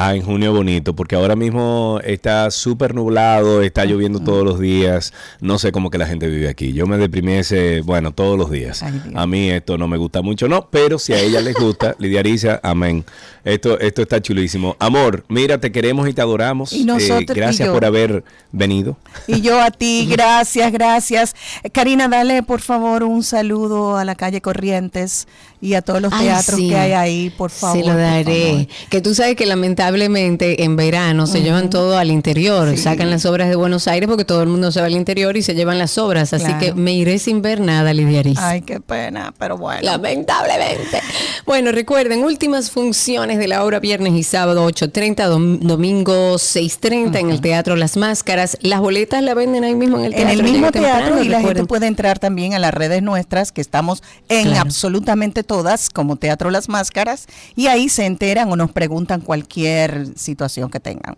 Ah, en junio bonito, porque ahora mismo está súper nublado, está lloviendo todos los días. No sé cómo que la gente vive aquí. Yo me deprimí ese, bueno, todos los días. Ay, a mí esto no me gusta mucho, no, pero si a ella les gusta, Lidia Arisa, amén. Esto, esto está chulísimo. Amor, mira, te queremos y te adoramos. Y nosotros- y gracias por haber venido. Y yo a ti, gracias, gracias. Eh, Karina, dale por favor un saludo a la calle Corrientes y a todos los Ay, teatros sí. que hay ahí, por favor. Se lo daré. Que tú sabes que lamentablemente en verano se llevan todo al interior, sacan las obras de Buenos Aires porque todo el mundo se va al interior y se llevan las obras. Así que me iré sin ver nada, Lidia Arisa. Ay, qué pena, pero bueno. Lamentablemente. Bueno, recuerden, últimas funciones de la obra viernes y sábado 8.30, dom- domingo 6.30 en el Teatro Las Máscaras. Las boletas la venden ahí mismo en el en teatro. el mismo temprano, teatro y la gente recuerden. puede entrar también a las redes nuestras que estamos en Claro. absolutamente todas como Teatro Las Máscaras y ahí se enteran o nos preguntan cualquier situación que tengan.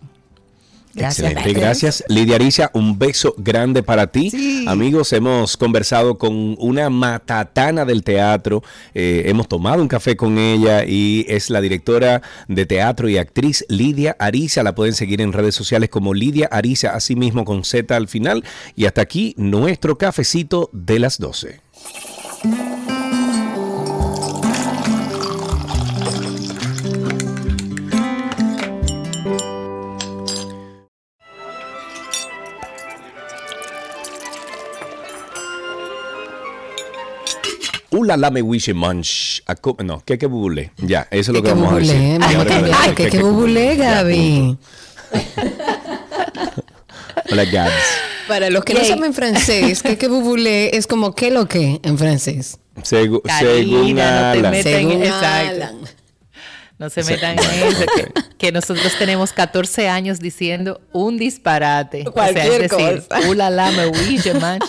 Gracias. Excelente, gracias. Lidia Aricia, un beso grande para ti. Sí. Amigos, hemos conversado con una matatana del teatro, eh, hemos tomado un café con ella y es la directora de teatro y actriz Lidia Ariza. La pueden seguir en redes sociales como Lidia Ariza, así mismo con Z al final. Y hasta aquí nuestro cafecito de las 12. Ula la me wish munch. No, que que bubule. Ya, eso es lo que, Que vamos a decir. ay, que que que que bubulé, Ya, Gaby. Hola, Gabs. Para los que no saben francés, que que bubulé es como que lo que en francés. Según Alan. Según. Alan. No se Sí, metan bueno, en eso, que, que nosotros tenemos 14 años diciendo un disparate. Cualquier o sea, es decir, cosa. "Ula la me oui, je mange".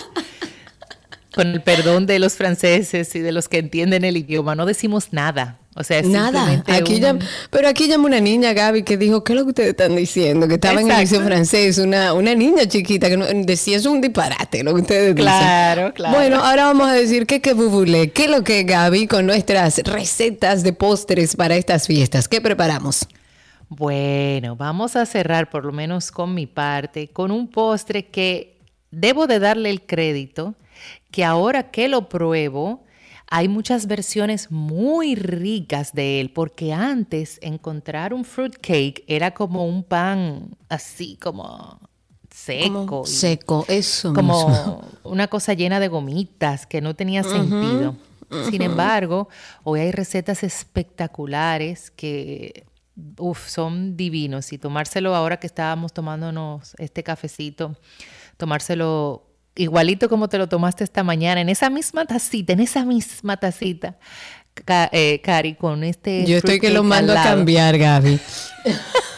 Con el perdón de los franceses y de los que entienden el idioma, no decimos nada. O sea, es Nada. Aquí un- llam- pero aquí llama una niña, Gaby, que dijo, ¿qué es lo que ustedes están diciendo? Que estaba en el Exacto. liceo francés, una, una niña chiquita que no- decía, es un disparate lo que ustedes dicen. Claro, claro. Bueno, ahora vamos a decir que que bubulé, qué es lo que Gaby con nuestras recetas de postres para estas fiestas. ¿Qué preparamos? Bueno, vamos a cerrar por lo menos con mi parte, con un postre que debo de darle el crédito, que ahora que lo pruebo, hay muchas versiones muy ricas de él, porque antes encontrar un fruit cake era como un pan así como seco. Como seco, eso mismo. como una cosa llena de gomitas que no tenía sentido. Sin embargo, hoy hay recetas espectaculares que uf, son divinos y tomárselo ahora que estábamos tomándonos este cafecito, tomárselo igualito como te lo tomaste esta mañana, en esa misma tacita, en esa misma tacita, eh, Cari, con este... Yo estoy que lo mando a cambiar, Gaby.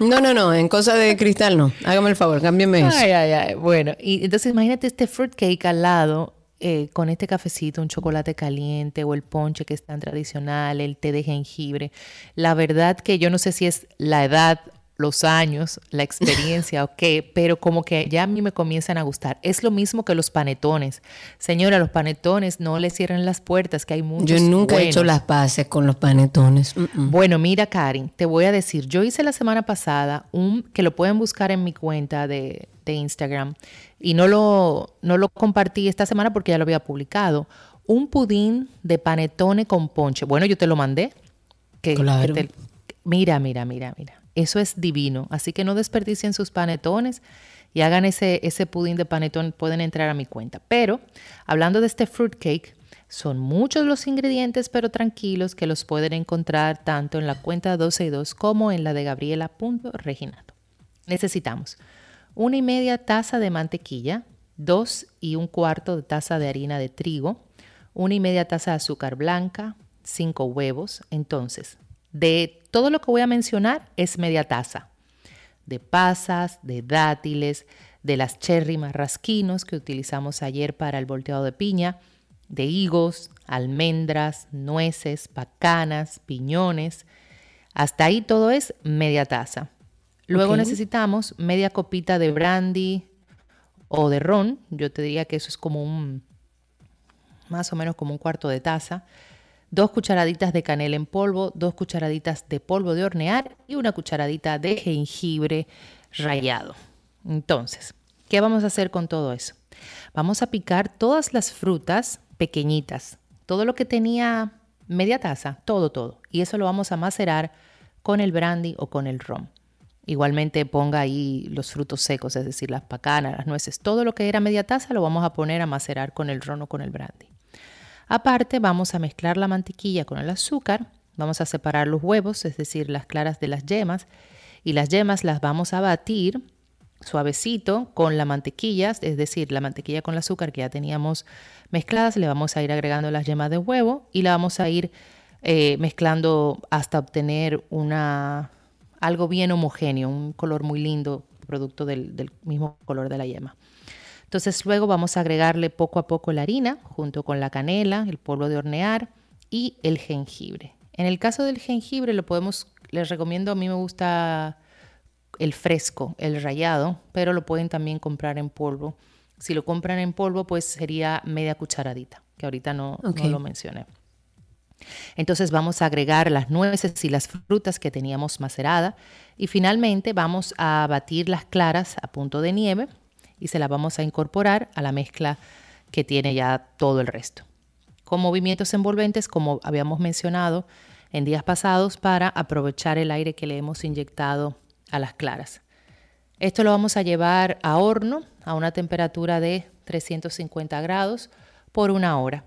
No, no, no, en cosa de cristal no. Hágame el favor, cámbiame eso. Ay, ay, ay. Bueno, y entonces imagínate este fruitcake al lado eh, con este cafecito, un chocolate caliente o el ponche que es tan tradicional, el té de jengibre. La verdad que yo no sé si es la edad, los años, la experiencia o qué, pero como que ya a mí me comienzan a gustar. Es lo mismo que los panetones. Señora, los panetones no le cierren las puertas, que hay muchos Yo nunca he hecho las paces con los panetones. Mm, mm. Bueno, mira, Karin, te voy a decir, yo hice la semana pasada un que lo pueden buscar en mi cuenta de, de Instagram y no lo, no lo compartí esta semana porque ya lo había publicado. Un pudín de panetone con ponche. Bueno, yo te lo mandé. Que, Claro. que te- mira, mira, mira, mira. Eso es divino. Así que no desperdicien sus panetones y hagan ese, ese pudín de panetón. Pueden entrar a mi cuenta. Pero hablando de este fruitcake, son muchos los ingredientes, pero tranquilos que los pueden encontrar tanto en la cuenta 12 y 2 como en la de Gabriela.reginato. Necesitamos una y media taza de mantequilla, dos y un cuarto de taza de harina de trigo, una y media taza de azúcar blanca, cinco huevos. Entonces, de todo lo que voy a mencionar es media taza. De pasas, de dátiles, de las cherry marrasquinos que utilizamos ayer para el volteado de piña, de higos, almendras, nueces, pacanas, piñones. Hasta ahí todo es media taza. Luego necesitamos media copita de brandy o de ron. Yo te diría que eso es como un, más o menos como un cuarto de taza. Dos cucharaditas de canela en polvo, dos cucharaditas de polvo de hornear y una cucharadita de jengibre rallado. Entonces, ¿qué vamos a hacer con todo eso? Vamos a picar todas las frutas pequeñitas, todo lo que tenía media taza, todo, todo. Y eso lo vamos a macerar con el brandy o con el ron. Igualmente ponga ahí los frutos secos, es decir, las pacanas, las nueces, todo lo que era media taza lo vamos a poner a macerar con el ron o con el brandy. Aparte vamos a mezclar la mantequilla con el azúcar, vamos a separar los huevos, es decir, las claras de las yemas, y las yemas las vamos a batir suavecito con la mantequilla, es decir, la mantequilla con el azúcar que ya teníamos mezcladas, le vamos a ir agregando las yemas de huevo y la vamos a ir eh, mezclando hasta obtener una algo bien homogéneo, un color muy lindo, producto del, del mismo color de la yema. Entonces luego vamos a agregarle poco a poco la harina junto con la canela, el polvo de hornear y el jengibre. En el caso del jengibre lo podemos, les recomiendo, a mí me gusta el fresco, el rallado, pero lo pueden también comprar en polvo. Si lo compran en polvo, pues sería media cucharadita, que ahorita no, Ok. no lo mencioné. Entonces vamos a agregar las nueces y las frutas que teníamos macerada y finalmente vamos a batir las claras a punto de nieve y se las vamos a incorporar a la mezcla que tiene ya todo el resto. Con movimientos envolventes, como habíamos mencionado en días pasados, para aprovechar el aire que le hemos inyectado a las claras. Esto lo vamos a llevar a horno a una temperatura de 350 grados por una hora.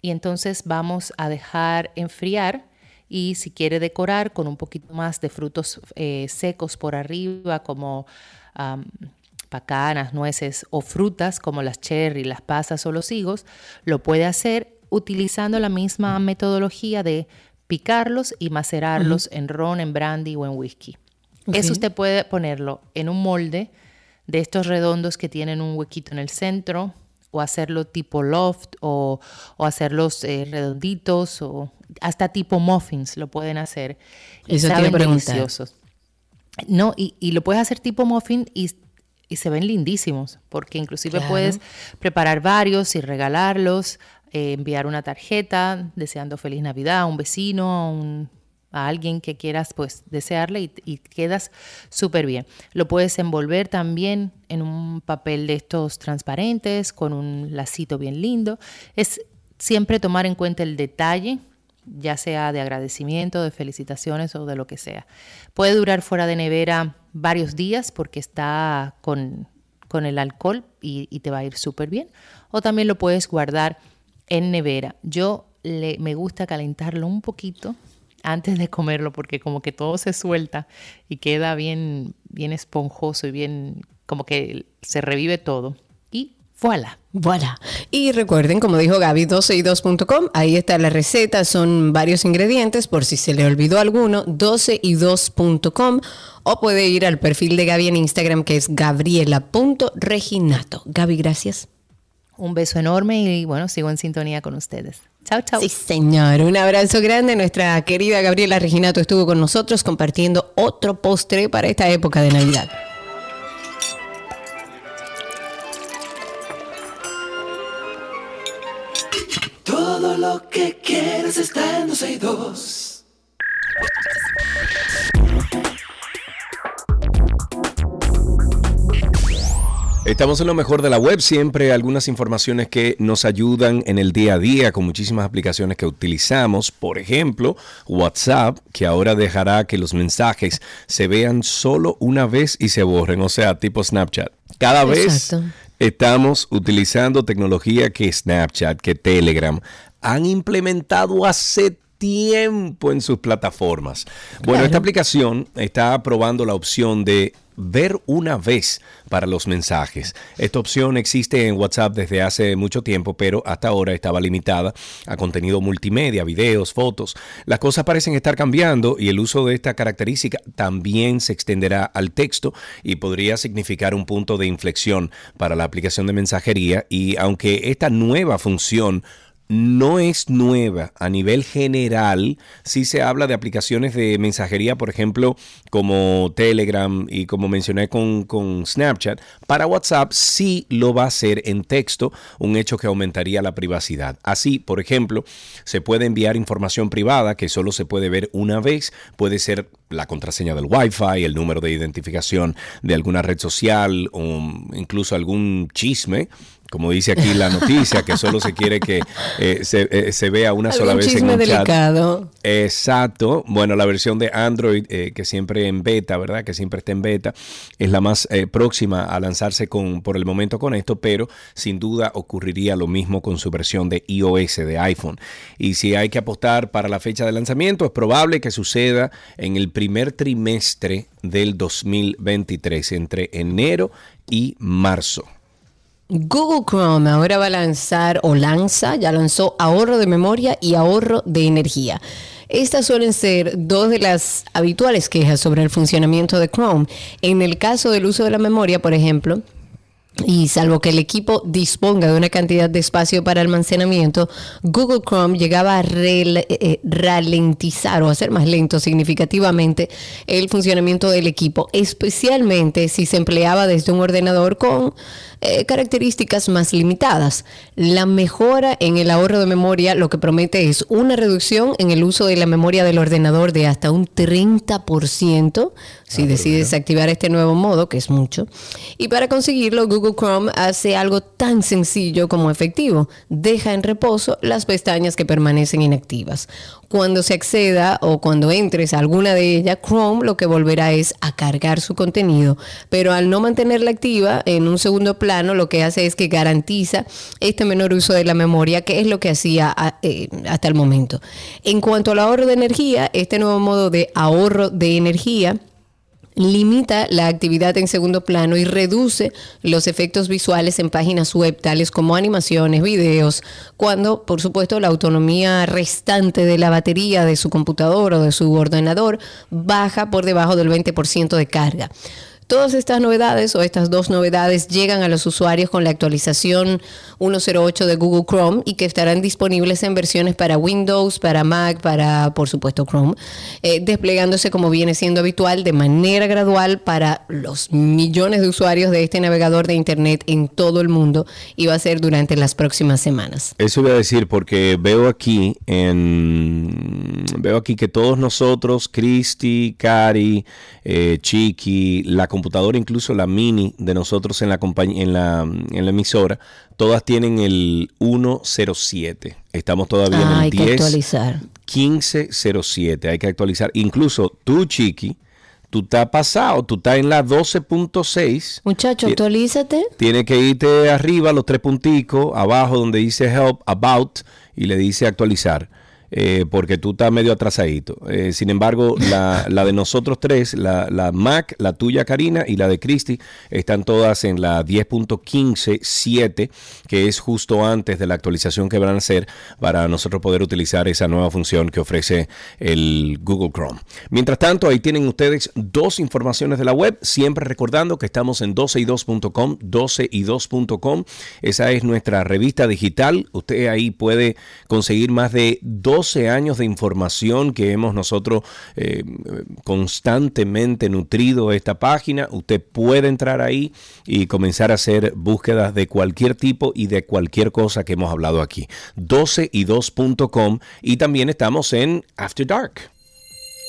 Y entonces vamos a dejar enfriar y si quiere decorar con un poquito más de frutos eh, secos por arriba como pacanas, nueces o frutas como las cherry, las pasas o los higos, lo puede hacer utilizando la misma metodología de picarlos y macerarlos en ron, en brandy o en whisky. Eso usted puede ponerlo en un molde de estos redondos que tienen un huequito en el centro o hacerlo tipo loft o, o hacerlos eh, redonditos o hasta tipo muffins lo pueden hacer. Y Eso saben deliciosos. No, y, y lo puedes hacer tipo muffin y, y se ven lindísimos, porque inclusive Claro. puedes preparar varios y regalarlos, eh, enviar una tarjeta deseando feliz Navidad a un vecino, a, un- a alguien que quieras pues desearle y, y quedas súper bien. Lo puedes envolver también en un papel de estos transparentes con un lacito bien lindo. Es siempre tomar en cuenta el detalle ya sea de agradecimiento, de felicitaciones o de lo que sea. Puede durar fuera de nevera varios días porque está con, con el alcohol y, te va a ir súper bien. O también lo puedes guardar en nevera. Yo le, me gusta calentarlo un poquito antes de comerlo porque como que todo se suelta y queda bien, bien esponjoso y bien como que se revive todo. Voilà. Voilà. Y recuerden, como dijo Gaby, 12y2.com, ahí está la receta, son varios ingredientes, por si se le olvidó alguno, 12y2.com, o puede ir al perfil de Gaby en Instagram, que es gabriela.reginato. Gaby, gracias. Un beso enorme y bueno, sigo en sintonía con ustedes. Chao, chao. Sí, señor. Un abrazo grande. Nuestra querida Gabriela Reginato estuvo con nosotros compartiendo otro postre para esta época de Navidad. Lo que quieres está en 12 y 2. Estamos en lo mejor de la web, siempre algunas informaciones que nos ayudan en el día a día con muchísimas aplicaciones que utilizamos. Por ejemplo, WhatsApp, que ahora dejará que los mensajes se vean solo una vez y se borren, o sea, tipo Snapchat. Cada vez estamos utilizando tecnología que Snapchat, que Telegram han implementado hace tiempo en sus plataformas. Bueno, esta aplicación está probando la opción de ver una vez para los mensajes. Esta opción existe en WhatsApp desde hace mucho tiempo, pero hasta ahora estaba limitada a contenido multimedia, videos, fotos. Las cosas parecen estar cambiando y el uso de esta característica también se extenderá al texto y podría significar un punto de inflexión para la aplicación de mensajería y aunque esta nueva función no es nueva a nivel general. Si se habla de aplicaciones de mensajería, por ejemplo, como Telegram y como mencioné con, con, Snapchat. Para WhatsApp sí lo va a hacer en texto, un hecho que aumentaría la privacidad. Así, por ejemplo, se puede enviar información privada que solo se puede ver una vez. Puede ser la contraseña del Wi-Fi, el número de identificación de alguna red social o incluso algún chisme como dice aquí la noticia, que solo se quiere que eh, eh, se, vea una sola vez en un delicado. Exacto. Bueno, la versión de Android, eh, que siempre en beta, ¿verdad? Que siempre está en beta, es la más próxima a lanzarse con, por el momento con esto, pero sin duda ocurriría lo mismo con su versión de iOS, de iPhone. Y si hay que apostar para la fecha de lanzamiento, es probable que suceda en el primer trimestre del 2023, entre enero y marzo. Google Chrome ahora va a lanzar o lanza, ya lanzó ahorro de memoria y ahorro de energía. Estas suelen ser dos de las habituales quejas sobre el funcionamiento de Chrome. En el caso del uso de la memoria, por ejemplo, y salvo que el equipo disponga de una cantidad de espacio para almacenamiento, Google Chrome llegaba a eh, eh, ralentizar o hacer más lento significativamente el funcionamiento del equipo, especialmente si se empleaba desde un ordenador con eh, características más limitadas. La mejora en el ahorro de memoria lo que promete es una reducción en el uso de la memoria del ordenador de hasta un 30% si ah, decides activar este nuevo modo, que es mucho. Y para conseguirlo, Google Chrome hace algo tan sencillo como efectivo. Deja en reposo las pestañas que permanecen inactivas cuando se acceda o cuando entres a alguna de ellas, Chrome lo que volverá es a cargar su contenido. Pero al no mantenerla activa en un segundo plano, lo que hace es que garantiza este menor uso de la memoria, que es lo que hacía eh, hasta el momento. En cuanto al ahorro de energía, este nuevo modo de ahorro de energía limita la actividad en segundo plano y reduce los efectos visuales en páginas web, tales como animaciones, videos, cuando, por supuesto, la autonomía restante de la batería de su computador o de su ordenador baja por debajo del 20% de carga. Todas estas novedades o estas dos novedades llegan a los usuarios con la actualización 1.08 de Google Chrome y que estarán disponibles en versiones para Windows, para Mac, para por supuesto Chrome, eh, desplegándose como viene siendo habitual de manera gradual para los millones de usuarios de este navegador de Internet en todo el mundo y va a ser durante las próximas semanas. Eso voy a decir porque veo aquí en veo aquí que todos nosotros, Christy, Cari, eh, Chiqui, la computadora, incluso la mini de nosotros en la, en la, en la emisora, todas tienen el 107. Estamos todavía en el hay 10. Que actualizar. 1507, hay que actualizar. Incluso tú, Chiqui, tú estás pasado, tú estás en la 12.6. Muchacho, actualízate. Tiene que irte arriba, los tres punticos, abajo donde dice help, about, y le dice actualizar. Eh, porque tú estás medio atrasadito. Eh, sin embargo, la, de nosotros tres, la, la, Mac, la tuya Karina y la de Christy, están todas en la 10.15.7, que es justo antes de la actualización que van a hacer para nosotros poder utilizar esa nueva función que ofrece el Google Chrome. Mientras tanto, ahí tienen ustedes dos informaciones de la web, siempre recordando que estamos en 12y2.com, 12y2.com. Esa es nuestra revista digital. Usted ahí puede conseguir más de dos 12 años de información que hemos nosotros eh, constantemente nutrido esta página. Usted puede entrar ahí y comenzar a hacer búsquedas de cualquier tipo y de cualquier cosa que hemos hablado aquí. 12y2.com y también estamos en After Dark.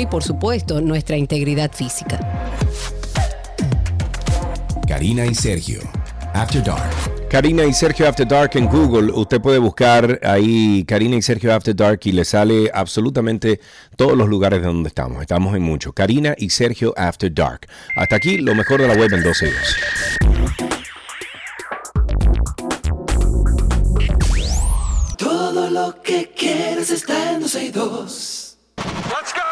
y por supuesto nuestra integridad física. Karina y Sergio, After Dark. Karina y Sergio After Dark en Google. Usted puede buscar ahí Karina y Sergio After Dark y le sale absolutamente todos los lugares de donde estamos. Estamos en mucho. Karina y Sergio After Dark. Hasta aquí lo mejor de la web en 12 días. Todo lo que quieres está en 12 y 2. Let's go.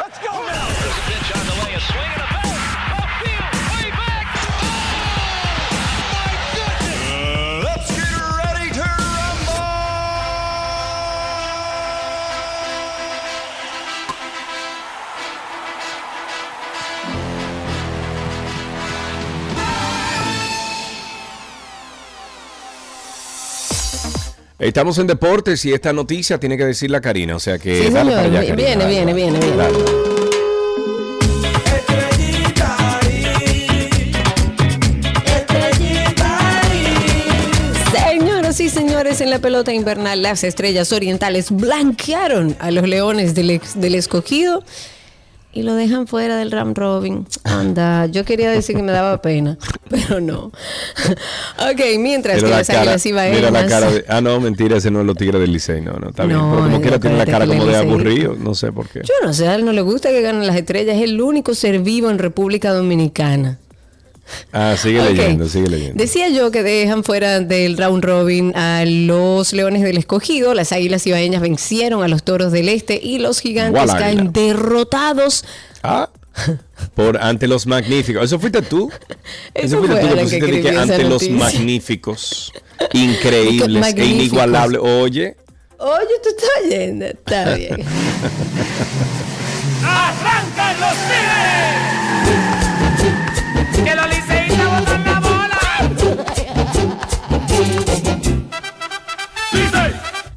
Estamos en deportes y esta noticia tiene que decir la Karina. O sea que. Sí, dale señor. para allá, Karina, Viene, viene, viene, viene. Dale. En la pelota invernal, las estrellas orientales blanquearon a los leones del, ex- del escogido y lo dejan fuera del Ram Robin. Anda, yo quería decir que me daba pena, pero no. ok, mientras Mira que la las cara, águilas mira la cara de- ah, no, mentira, ese no es los tigres del Licey, no, no, está bien. No, Pero como quiera tiene la cara como de aburrido, no sé por qué. Yo no sé, a él no le gusta que ganen las estrellas, es el único ser vivo en República Dominicana. Ah, sigue Ok. leyendo, sigue leyendo. Decía yo que dejan fuera del round robin a los Leones del Escogido, las Águilas Ibaeñas vencieron a los Toros del Este y los Gigantes Guala, caen águila. derrotados. Ah, por ante los magníficos. ¿Eso fuiste tú? Eso fuiste fue tú que que pusiste que esa ante los magníficos, increíbles e Magníficos. inigualables. Oye, Oye, tú estás oyendo, está bien. ¡Arrancan los tigres!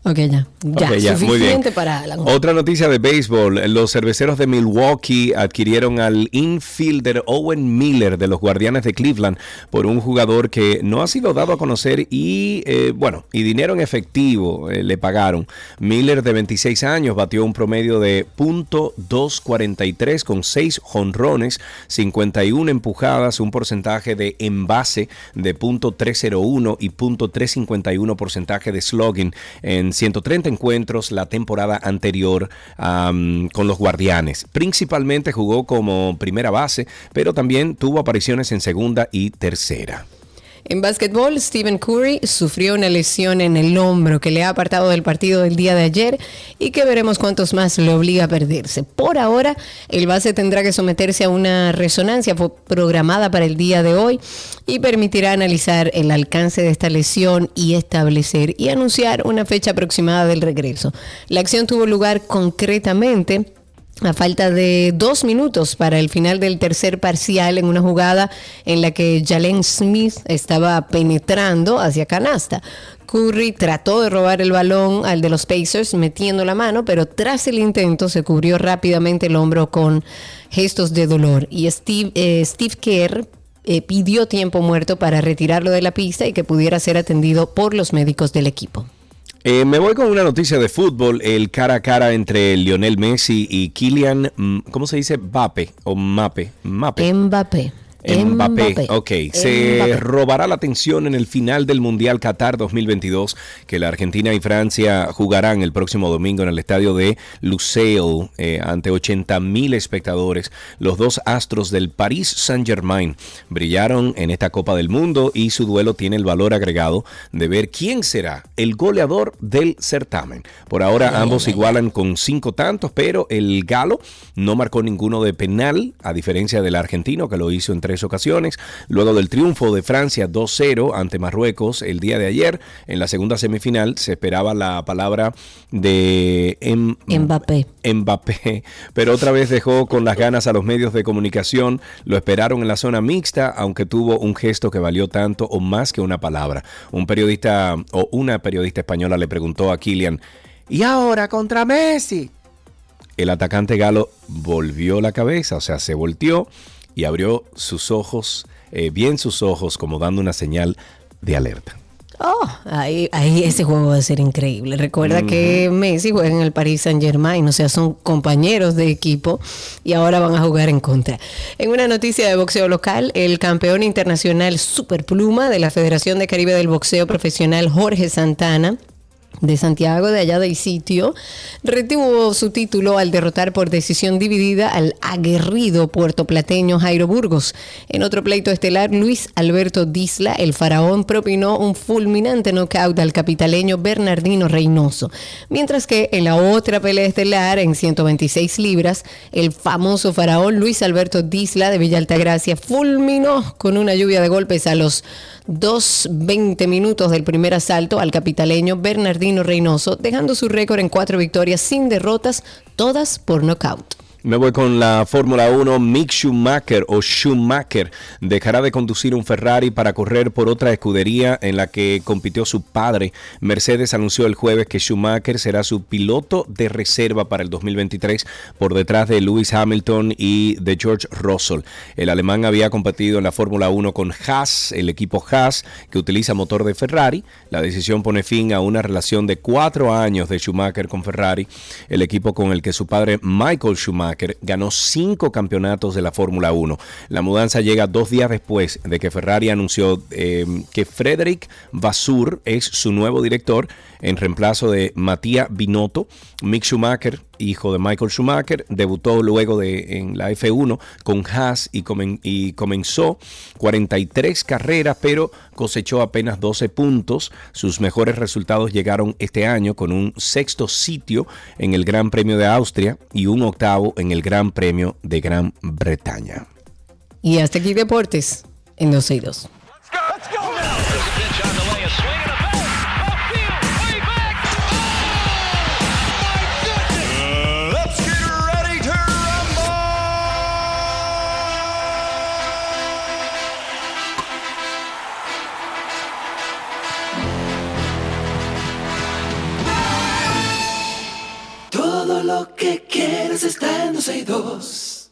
Ok, ya. Ya, Ok, ya, muy bien. para Alan. Otra noticia de béisbol. Los cerveceros de Milwaukee adquirieron al infielder Owen Miller de los Guardianes de Cleveland por un jugador que no ha sido dado a conocer y, eh, bueno, y dinero en efectivo eh, le pagaron. Miller, de 26 años, batió un promedio de .243 con 6 jonrones, 51 empujadas, un porcentaje de envase de .301 y .351 porcentaje de slugging en 130 encuentros la temporada anterior con los Guardianes. Principalmente jugó como primera base, pero también tuvo apariciones en segunda y tercera. En básquetbol, Stephen Curry sufrió una lesión en el hombro que le ha apartado del partido del día de ayer y que veremos cuántos más le obliga a perderse. Por ahora, el base tendrá que someterse a una resonancia programada para el día de hoy y permitirá analizar el alcance de esta lesión y establecer y anunciar una fecha aproximada del regreso. La acción tuvo lugar concretamente a falta de dos minutos para el final del tercer parcial en una jugada en la que Jalen Smith estaba penetrando hacia canasta. Curry trató de robar el balón al de los Pacers metiendo la mano, pero tras el intento se cubrió rápidamente el hombro con gestos de dolor. Y Steve, eh, Steve Kerr eh, pidió tiempo muerto para retirarlo de la pista y que pudiera ser atendido por los médicos del equipo. Eh, me voy con una noticia de fútbol, el cara a cara entre Lionel Messi y Kylian, mm, ¿cómo se dice? Mbappe o Mape, Mape. Mbappé. Mbappé, ok. Se Mbappé. robará la atención en el final del Mundial Qatar 2022 que la Argentina y Francia jugarán el próximo domingo en el estadio de Lusail eh, ante 80 mil espectadores. Los dos astros del Paris Saint-Germain brillaron en esta Copa del Mundo y su duelo tiene el valor agregado de ver quién será el goleador del certamen. Por ahora ambos igualan con cinco tantos, pero el galo no marcó ninguno de penal, a diferencia del argentino que lo hizo en tres tres ocasiones. Luego del triunfo de Francia 2-0 ante Marruecos el día de ayer, en la segunda semifinal se esperaba la palabra de em- Mbappé. Mbappé, pero otra vez dejó con las ganas a los medios de comunicación, lo esperaron en la zona mixta, aunque tuvo un gesto que valió tanto o más que una palabra. Un periodista o una periodista española le preguntó a Kylian, ¿y ahora contra Messi? El atacante galo volvió la cabeza, o sea, se volteó y abrió sus ojos, eh, bien sus ojos, como dando una señal de alerta. Oh, ahí, ahí ese juego va a ser increíble. Recuerda que Messi juega en el Paris Saint Germain, o sea, son compañeros de equipo y ahora van a jugar en contra. En una noticia de boxeo local, el campeón internacional superpluma de la Federación de Caribe del Boxeo Profesional, Jorge Santana, de Santiago, de allá del sitio, retuvo su título al derrotar por decisión dividida al aguerrido puertoplateño Jairo Burgos. En otro pleito estelar, Luis Alberto Disla, el faraón, propinó un fulminante knockout al capitaleño Bernardino Reynoso. Mientras que en la otra pelea estelar, en 126 libras, el famoso faraón Luis Alberto Disla de Villa Altagracia fulminó con una lluvia de golpes a los 2.20 minutos del primer asalto al capitaleño Bernardino Reynoso, dejando su récord en cuatro victorias sin derrotas, todas por nocaut. Me voy con la Fórmula 1. Mick Schumacher o Schumacher dejará de conducir un Ferrari para correr por otra escudería en la que compitió su padre. Mercedes anunció el jueves que Schumacher será su piloto de reserva para el 2023 por detrás de Lewis Hamilton y de George Russell. El alemán había competido en la Fórmula 1 con Haas, el equipo Haas que utiliza motor de Ferrari. La decisión pone fin a una relación de cuatro años de Schumacher con Ferrari, el equipo con el que su padre Michael Schumacher ganó cinco campeonatos de la Fórmula 1. La mudanza llega dos días después de que Ferrari anunció eh, que Frederick Vassur es su nuevo director en reemplazo de Matías Binotto. Mick Schumacher, hijo de Michael Schumacher, debutó luego de en la F1 con Haas y, comen- y comenzó 43 carreras, pero cosechó apenas 12 puntos. Sus mejores resultados llegaron este año con un sexto sitio en el Gran Premio de Austria y un octavo en el Gran Premio de Gran Bretaña. Y hasta aquí deportes en 12 que quieres está en 12 y 2.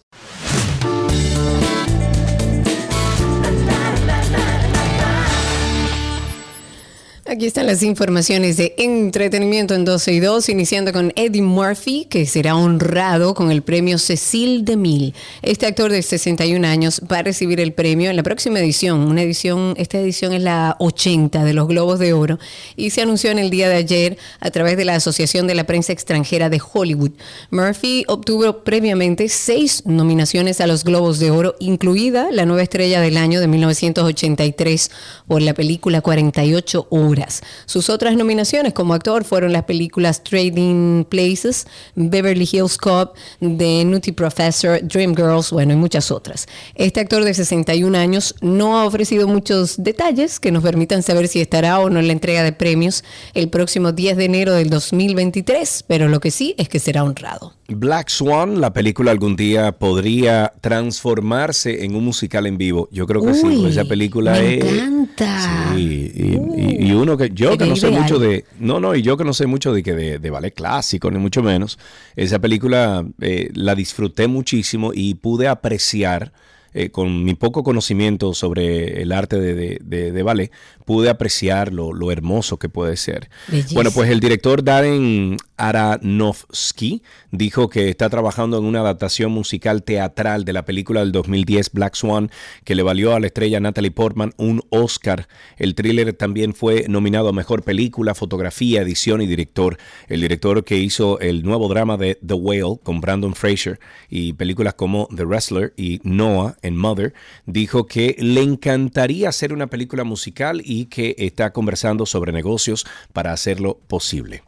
Aquí están las informaciones de entretenimiento en 12 y 2, iniciando con Eddie Murphy, que será honrado con el premio Cecil DeMille. Este actor de 61 años va a recibir el premio en la próxima edición. Una edición, esta edición es la 80 de los Globos de Oro y se anunció en el día de ayer a través de la Asociación de la Prensa Extranjera de Hollywood. Murphy obtuvo previamente seis nominaciones a los Globos de Oro, incluida la nueva estrella del año de 1983 por la película 48 horas. Sus otras nominaciones como actor fueron las películas Trading Places, Beverly Hills Cop, The Nutty Professor, Dreamgirls, bueno, y muchas otras. Este actor de 61 años no ha ofrecido muchos detalles que nos permitan saber si estará o no en la entrega de premios el próximo 10 de enero del 2023, pero lo que sí es que será honrado. Black Swan, la película algún día podría transformarse en un musical en vivo. Yo creo que sí, Uy, porque esa película me es... encanta. Sí, y, y- y uno que yo que no sé ideal. mucho de no no y yo que no sé mucho de que de, de ballet clásico ni mucho menos esa película eh, la disfruté muchísimo y pude apreciar eh, con mi poco conocimiento sobre el arte de, de- de- de ballet pude apreciar lo, lo hermoso que puede ser Bellísimo. bueno pues el director Darren Aronofsky dijo que está trabajando en una adaptación musical teatral de la película del 2010 Black Swan, que le valió a la estrella Natalie Portman un Oscar. El thriller también fue nominado a Mejor Película, Fotografía, Edición y Director. El director que hizo el nuevo drama de The Whale con Brandon Fraser y películas como The Wrestler y Noah en Mother, dijo que le encantaría hacer una película musical y que está conversando sobre negocios para hacerlo posible.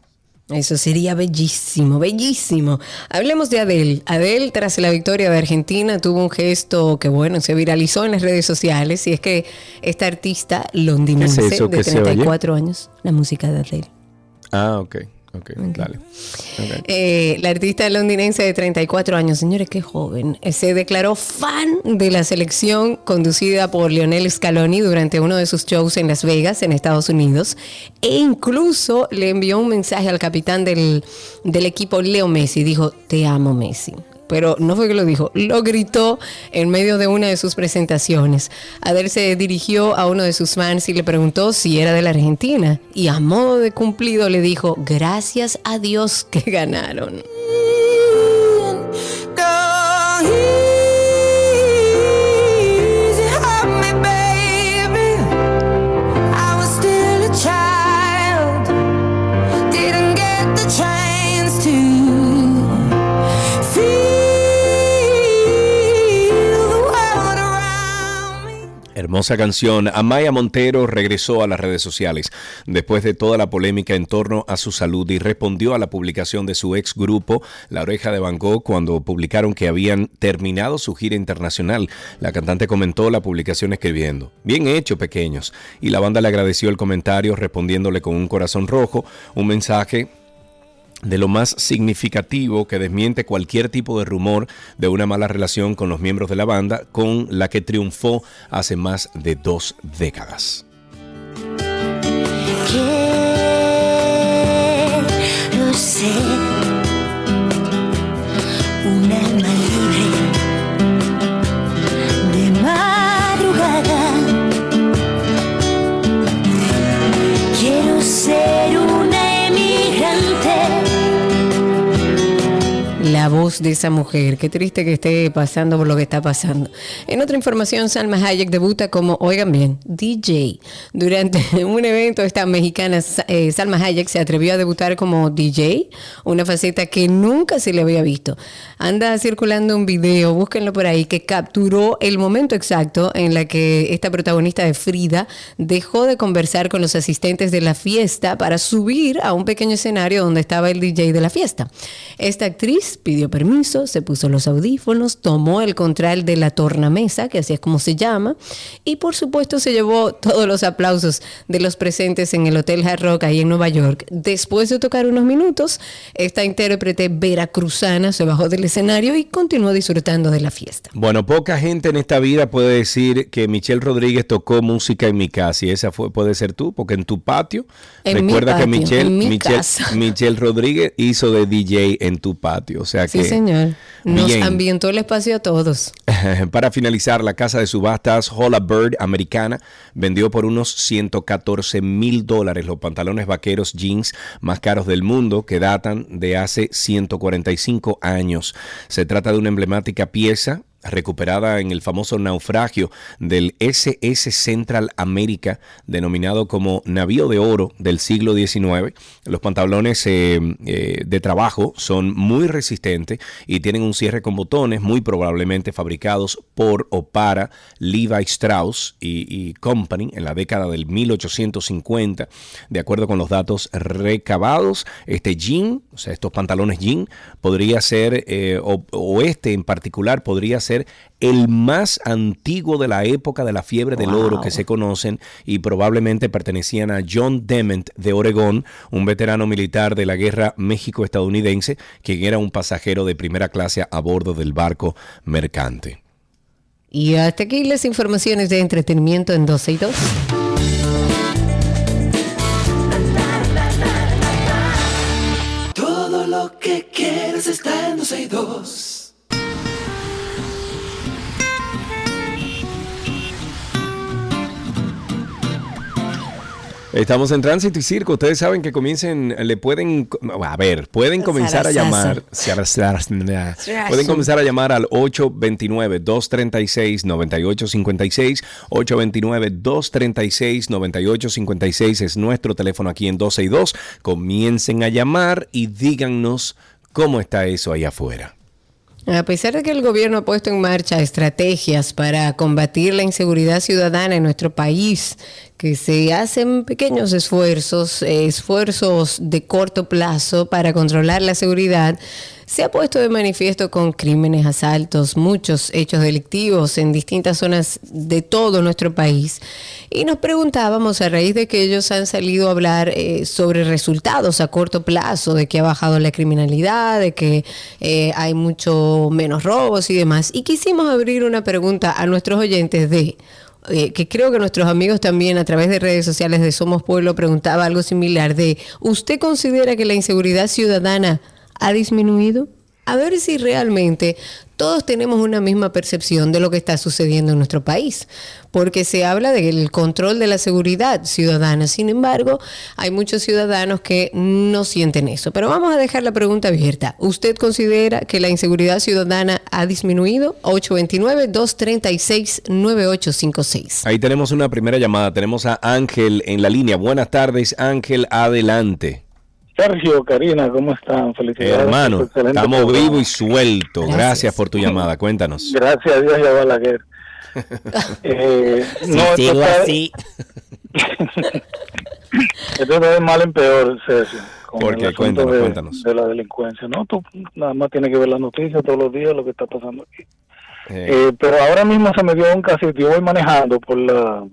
Eso sería bellísimo, bellísimo. Hablemos de Adele. Adele, tras la victoria de Argentina, tuvo un gesto que, bueno, se viralizó en las redes sociales. Y es que esta artista londinense ¿Qué es de que se oye? 34 años, la música de Adele. Ah, ok. Ok, dale. Eh, la artista londinense de 34 años, señores, qué joven, eh, se declaró fan de la selección conducida por Lionel Scaloni durante uno de sus shows en Las Vegas, en Estados Unidos, e incluso le envió un mensaje al capitán del, del equipo, Leo Messi, dijo, te amo Messi. Pero no fue que lo dijo, lo gritó en medio de una de sus presentaciones. Adele se dirigió a uno de sus fans y le preguntó si era de la Argentina. Y a modo de cumplido le dijo, gracias a Dios que ganaron. Hermosa canción. Amaya Montero regresó a las redes sociales después de toda la polémica en torno a su salud y respondió a la publicación de su ex grupo, La Oreja de Van Gogh, cuando publicaron que habían terminado su gira internacional. La cantante comentó la publicación escribiendo, bien hecho pequeños, y la banda le agradeció el comentario respondiéndole con un corazón rojo, un mensaje de lo más significativo que desmiente cualquier tipo de rumor de una mala relación con los miembros de la banda con la que triunfó hace más de dos décadas. La voz de esa mujer. Qué triste que esté pasando por lo que está pasando. En otra información, Salma Hayek debuta como, oigan bien, DJ. Durante un evento, esta mexicana eh, Salma Hayek se atrevió a debutar como DJ, una faceta que nunca se le había visto. Anda circulando un video, búsquenlo por ahí, que capturó el momento exacto en la que esta protagonista de Frida dejó de conversar con los asistentes de la fiesta para subir a un pequeño escenario donde estaba el DJ de la fiesta. Esta actriz pidió permiso, se puso los audífonos, tomó el control de la tornamesa, que así es como se llama, y por supuesto se llevó todos los aplausos de los presentes en el Hotel Hard Rock ahí en Nueva York. Después de tocar unos minutos, esta intérprete veracruzana se bajó del escenario y continuó disfrutando de la fiesta. Bueno, poca gente en esta vida puede decir que Michelle Rodríguez tocó música en mi casa y esa fue puede ser tú, porque en tu patio, En recuerda que Michelle, Michelle. Michelle Rodríguez hizo de DJ en tu patio, o sea Sí, que señor. Nos Bien. ambientó el espacio a todos. Para finalizar, la casa de subastas Holla Bird americana vendió por unos 114 mil dólares los pantalones vaqueros jeans más caros del mundo que datan de hace 145 años. Se trata de una emblemática pieza recuperada en el famoso naufragio del SS Central America, denominado como navío de oro del siglo XIX. Los pantalones eh, eh, de trabajo son muy resistentes y tienen un cierre con botones, muy probablemente fabricados por o para Levi Strauss y, Company en la década del 1850. De acuerdo con los datos recabados, este jean, o sea, estos pantalones jean, podría ser, eh, o este en particular, podría ser el más antiguo de la época de la fiebre del oro que se conocen y probablemente pertenecían a John Dement de Oregón, un veterano militar de la guerra México-estadounidense, quien era un pasajero de primera clase a bordo del barco mercante. Y hasta aquí las informaciones de entretenimiento en 12 y 2. Todo lo que quieres está en 12 y 2. Estamos en Tránsito y Circo. Ustedes saben que comiencen, le pueden, a ver, pueden comenzar a llamar, pueden comenzar a llamar al 829-236-9856. 829-236-9856 es nuestro teléfono aquí en 12 y 2. Comiencen a llamar y díganos cómo está eso allá afuera. A pesar de que el gobierno ha puesto en marcha estrategias para combatir la inseguridad ciudadana en nuestro país, que se hacen pequeños esfuerzos, esfuerzos de corto plazo para controlar la seguridad, se ha puesto de manifiesto con crímenes, asaltos, muchos hechos delictivos en distintas zonas de todo nuestro país. Y nos preguntábamos a raíz de que ellos han salido a hablar eh, sobre resultados a corto plazo, de que ha bajado la criminalidad, de que eh, hay mucho menos robos y demás. Y quisimos abrir una pregunta a nuestros oyentes de eh, que creo que nuestros amigos también a través de redes sociales de Somos Pueblo preguntaba algo similar de ¿usted considera que la inseguridad ciudadana ha disminuido? A ver si realmente todos tenemos una misma percepción de lo que está sucediendo en nuestro país, porque se habla del control de la seguridad ciudadana. Sin embargo, hay muchos ciudadanos que no sienten eso. Pero vamos a dejar la pregunta abierta. ¿Usted considera que la inseguridad ciudadana ha disminuido? 829-236-9856. Ahí tenemos una primera llamada. Tenemos a Ángel en la línea. Buenas tardes, Ángel, adelante. Sergio, Karina, ¿cómo están? Felicidades. Hermano, estamos programa. vivos y sueltos. Gracias. Gracias. por tu llamada. Cuéntanos. Gracias a Dios y a Balaguer. eh, no, esto así. esto está de mal en peor, Sergio. con ¿Por el qué? asunto Cuéntanos, de, cuéntanos. de la delincuencia. No, tú nada más tienes que ver las noticias todos los días, lo que está pasando aquí. Eh, Eh, pero ahora mismo se me dio un caso, yo voy manejando por la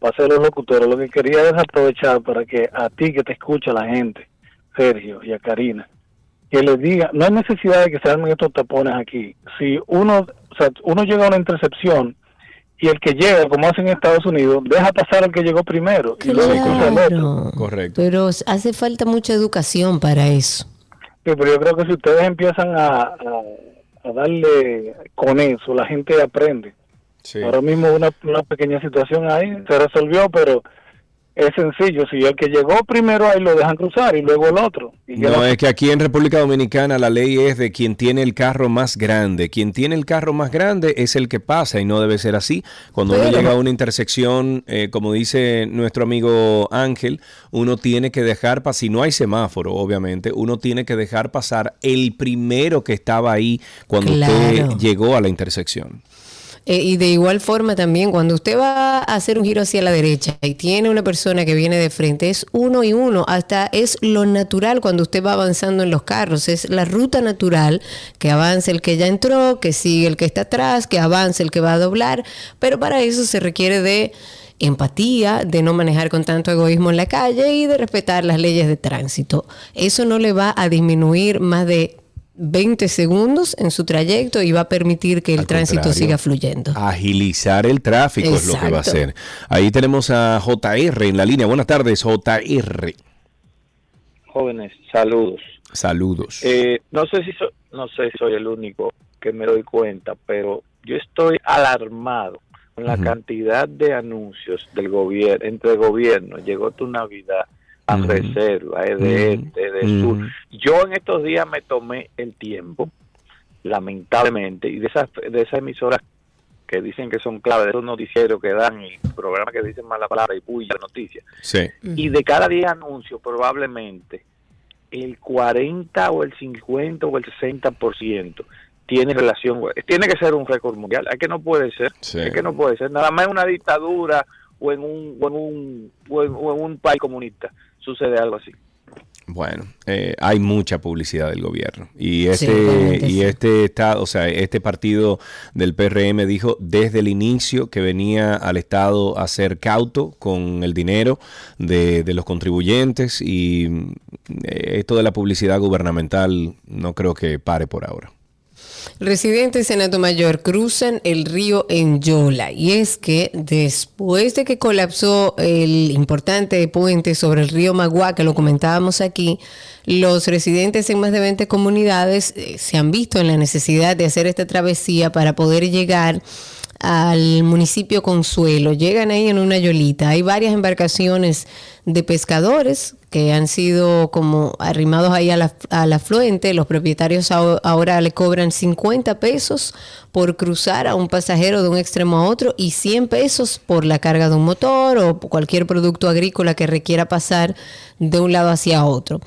pase de los locutores. Lo que quería es aprovechar para que a ti que te escucha la gente, Sergio y a Karina, que les diga, no hay necesidad de que se armen estos tapones aquí. Si uno, o sea, uno llega a una intercepción y el que llega, como hacen en Estados Unidos, deja pasar al que llegó primero y luego cruza el otro. Claro. Correcto. Pero hace falta mucha educación para eso. Sí, pero yo creo que si ustedes empiezan a, a, a darle con eso, la gente aprende. Sí. Ahora mismo una, una pequeña situación ahí se resolvió, pero es sencillo. Si el que llegó primero ahí lo dejan cruzar y luego el otro. Y No, es que aquí en República Dominicana la ley es de quien tiene el carro más grande. Quien tiene el carro más grande es el que pasa y no debe ser así. Cuando uno llega a una intersección, eh, como dice nuestro amigo Ángel, uno tiene que dejar pasar, si no hay semáforo, obviamente, uno tiene que dejar pasar el primero que estaba ahí cuando usted llegó a la intersección. Eh, y de igual forma también, cuando usted va a hacer un giro hacia la derecha y tiene una persona que viene de frente, es uno y uno, hasta es lo natural cuando usted va avanzando en los carros, es la ruta natural, que avance el que ya entró, que sigue el que está atrás, que avance el que va a doblar, pero para eso se requiere de empatía, de no manejar con tanto egoísmo en la calle y de respetar las leyes de tránsito. Eso no le va a disminuir más de 20 segundos en su trayecto y va a permitir que el Al tránsito siga fluyendo. Agilizar el tráfico es lo que va a hacer. Ahí tenemos a JR en la línea. Buenas tardes, JR. Jóvenes, saludos. Saludos. Eh, no sé si so- no sé si soy el único que me doy cuenta, pero yo estoy alarmado con la cantidad de anuncios del gobierno entre gobiernos. Llegó tu Navidad, a reserva, es de este, de sur. Yo en estos días me tomé el tiempo, lamentablemente, y de esas de esas emisoras que dicen que son clave, de esos noticieros que dan y programas que dicen mala palabra y bulla de noticias. Sí. Y de cada 10 anuncios, probablemente el 40 o el 50 o el 60% tiene relación. Tiene que ser un récord mundial. Es que no puede ser. Sí. Es que no puede ser. Nada más en una dictadura o en un, o en un, o en, o en un país comunista sucede algo así. Bueno, eh, hay mucha publicidad del gobierno y este y sí. este estado, o sea, este partido del PRM dijo desde el inicio que venía al estado a ser cauto con el dinero de, de los contribuyentes y mm, eh, esto de la publicidad gubernamental no creo que pare por ahora. Residentes en Alto Mayor cruzan el río en Yola y es que después de que colapsó el importante puente sobre el río Magua, que lo comentábamos aquí, los residentes en más de 20 comunidades eh, se han visto en la necesidad de hacer esta travesía para poder llegar al municipio Consuelo. Llegan ahí en una yolita. Hay varias embarcaciones de pescadores que han sido como arrimados ahí a la- al afluente. Los propietarios aho- ahora le cobran 50 pesos por cruzar a un pasajero de un extremo a otro y 100 pesos por la carga de un motor o cualquier producto agrícola que requiera pasar de un lado hacia otro.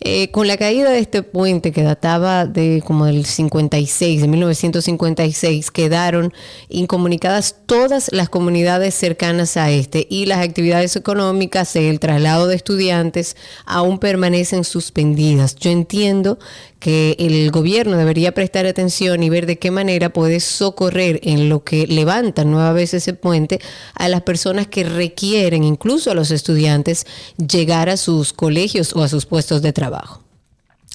Eh, con la caída de este puente que databa de como del 56, de 1956, quedaron incomunicadas todas las comunidades cercanas a este y las actividades económicas, el traslado de estudiantes aún permanecen suspendidas. Yo entiendo que el gobierno debería prestar atención y ver de qué manera puede socorrer en lo que levantan nueva vez ese puente a las personas que requieren, incluso a los estudiantes, llegar a sus colegios o a sus puestos de trabajo.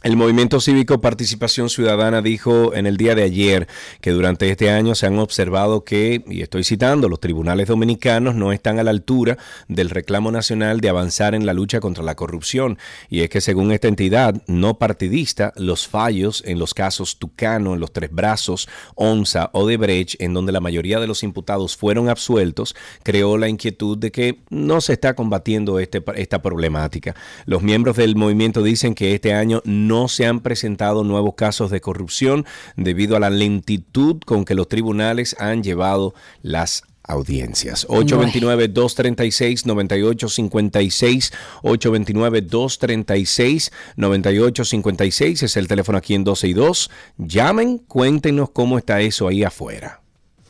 El Movimiento Cívico Participación Ciudadana dijo en el día de ayer que durante este año se han observado que, y estoy citando, los tribunales dominicanos no están a la altura del reclamo nacional de avanzar en la lucha contra la corrupción. Y es que según esta entidad no partidista, los fallos en los casos Tucano, en los Tres Brazos, Onza o de Brecht, en donde la mayoría de los imputados fueron absueltos, creó la inquietud de que no se está combatiendo este, esta problemática. Los miembros del movimiento dicen que este año no se han presentado nuevos casos de corrupción debido a la lentitud con que los tribunales han llevado las audiencias. 829-236-9856, 829-236-9856 es el teléfono aquí en 12 y 2. Llamen, cuéntenos cómo está eso ahí afuera.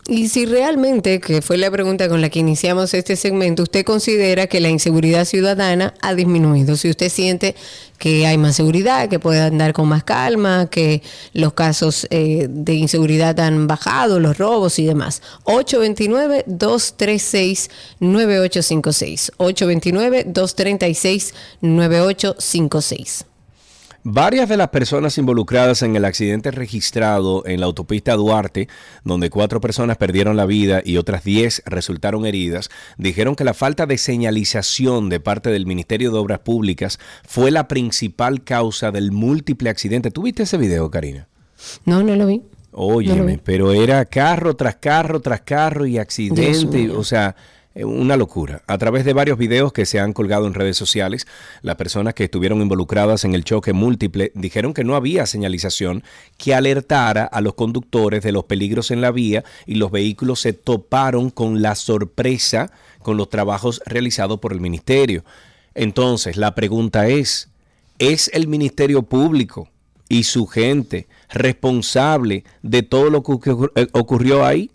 Y si realmente, que fue la pregunta con la que iniciamos este segmento, usted considera que la inseguridad ciudadana ha disminuido, si usted siente que hay más seguridad, que puede andar con más calma, que los casos eh, de inseguridad han bajado, los robos y demás. 829-236-9856. 829-236-9856. Varias de las personas involucradas en el accidente registrado en la autopista Duarte, donde cuatro personas perdieron la vida y otras diez resultaron heridas, dijeron que la falta de señalización de parte del Ministerio de Obras Públicas fue la principal causa del múltiple accidente. ¿Tú viste ese video, Karina? No, no lo vi. Óyeme, No lo vi. pero era carro tras carro tras carro y accidente, o sea, una locura. A través de varios videos que se han colgado en redes sociales, las personas que estuvieron involucradas en el choque múltiple dijeron que no había señalización que alertara a los conductores de los peligros en la vía y los vehículos se toparon con la sorpresa con los trabajos realizados por el ministerio. Entonces, la pregunta es, ¿es el Ministerio Público y su gente responsable de todo lo que ocurrió- eh, ahí?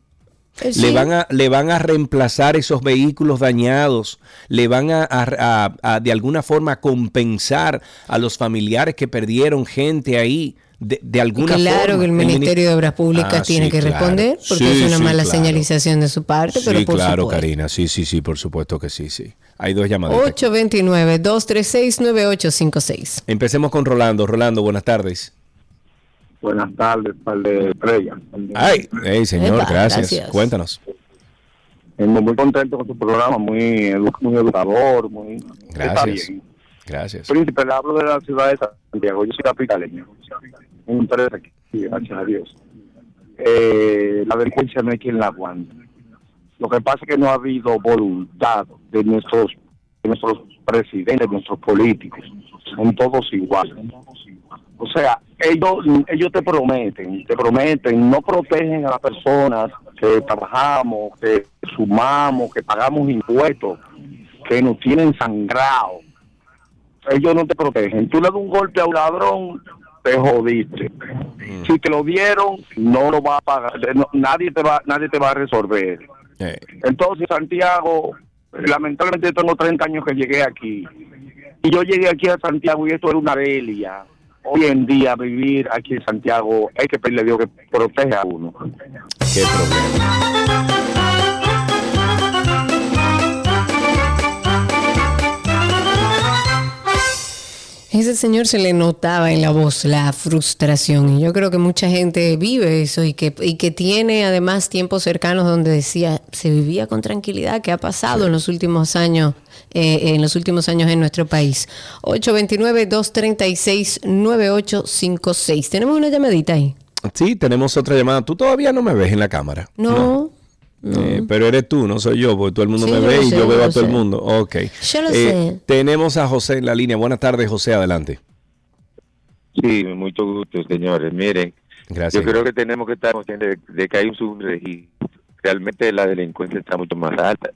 Eh, Le, sí. van a, le van a reemplazar esos vehículos dañados, le van a, a- a- de alguna forma compensar a los familiares que perdieron gente ahí. De, de alguna Claro forma. que el mini- Ministerio de Obras Públicas Ah, tiene sí, que claro. responder porque Sí, es una sí, mala señalización de su parte, pero Sí, por claro, supuesto. Karina. Sí, sí, sí, por supuesto que sí, sí. Hay dos llamadas. 829-236-9856. Empecemos con Rolando. Rolando, buenas tardes. Buenas tardes, par de estrellas. Ay, hey, señor, Epa, gracias. gracias. Cuéntanos. Muy, muy contento con tu programa, muy, edu- muy educador, muy... Está Gracias. bien. Gracias. Príncipe, le hablo de la ciudad de Santiago, yo soy capitaleño. Un interés aquí, gracias a Dios. Eh, la delincuencia no hay quien la aguante. Lo que pasa es que no ha habido voluntad de nuestros, de nuestros presidentes, de nuestros políticos. Son todos iguales. O sea, ellos, ellos te prometen, te prometen, no protegen a las personas que trabajamos, que sumamos, que pagamos impuestos, que nos tienen sangrado. Ellos no te protegen. Tú le das un golpe a un ladrón, te jodiste. Si te lo dieron, no lo va a pagar. no- nadie te va, nadie te va a resolver. Entonces, Santiago, lamentablemente tengo 30 años que llegué aquí. Y yo llegué aquí a Santiago y esto era una delia. Hoy en día vivir aquí en Santiago hay que pedirle a Dios que proteja a uno. Ese señor se le notaba en la voz la frustración y yo creo que mucha gente vive eso y que, y que tiene además tiempos cercanos donde decía se vivía con tranquilidad que ha pasado en los últimos años eh, en los últimos años en nuestro país 829-236-9856 tenemos una llamadita ahí Sí, tenemos otra llamada. Tú todavía no me ves en la cámara. no, Eh, pero eres tú, no soy yo, porque todo el mundo Sí, me ve y sé, yo veo a todo el mundo. Ok. Yo lo Eh, sé. Tenemos a José en la línea. Buenas tardes, José, adelante. Sí, mucho gusto, señores. Miren, Gracias. yo creo que tenemos que estar conscientes de, de que hay un subregistro. Realmente la delincuencia está mucho más alta.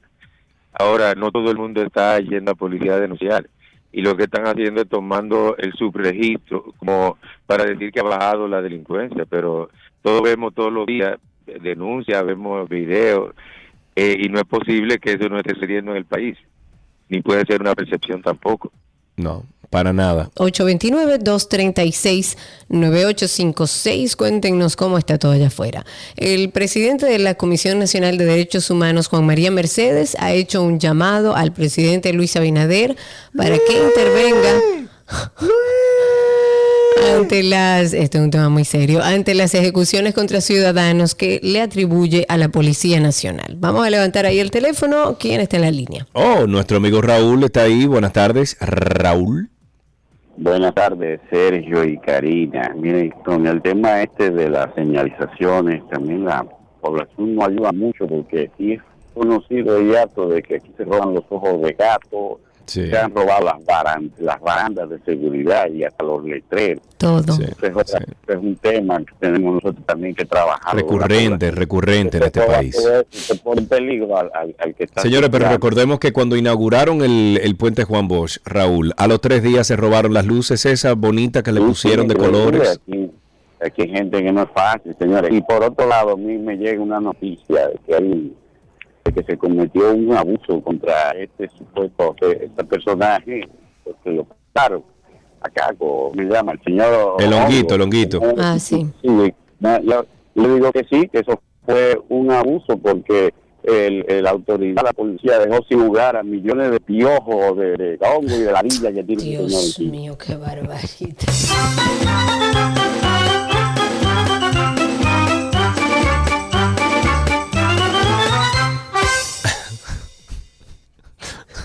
Ahora, no todo el mundo está yendo a policía a denunciar. Y lo que están haciendo es tomando el subregistro como para decir que ha bajado la delincuencia. Pero todos vemos todos los días denuncias, vemos videos. eh, y no es posible que eso no esté sucediendo en el país. Ni puede ser una percepción tampoco. No, para nada. 829-236-9856. Cuéntenos cómo está todo allá afuera. El presidente de la Comisión Nacional de Derechos Humanos, Juan María Mercedes, ha hecho un llamado al presidente Luis Abinader para que intervenga. Ante las, este es un tema muy serio, ante las ejecuciones contra ciudadanos que le atribuye a la Policía Nacional. Vamos a levantar ahí el teléfono. ¿Quién está en la línea? Oh, nuestro amigo Raúl está ahí. Buenas tardes, Raúl. Buenas tardes, Sergio y Karina. Miren, con el tema este de las señalizaciones, también la población no ayuda mucho porque sí es conocido y harto de que aquí se roban los ojos de gato, Sí. se han robado las barandas, las barandas de seguridad y hasta los letreros. Todo. Entonces, es, otra- es un tema que tenemos nosotros también que trabajar. Recurrente, recurrente en este país. Se pone en peligro al, al- al que está... Señores, pero recordemos que cuando inauguraron el, el puente Juan Bosch, Raúl, a los tres días se robaron las luces esas bonitas que le pusieron de colores. Aquí, aquí hay gente que no es fácil, señores. Y por otro lado, a mí me llega una noticia de que, hay, de que se cometió un abuso contra este supuesto, que este personaje, porque lo claro, acá, como me llama el señor... El honguito, el Hongo. honguito. Ah, sí. Sí, no, yo le digo que sí, que eso fue un abuso porque el, el- la autoridad, la policía dejó sin lugar a millones de piojos, de, de hongos y de ladillas que tiene el señor Dios mío, qué barbaridad.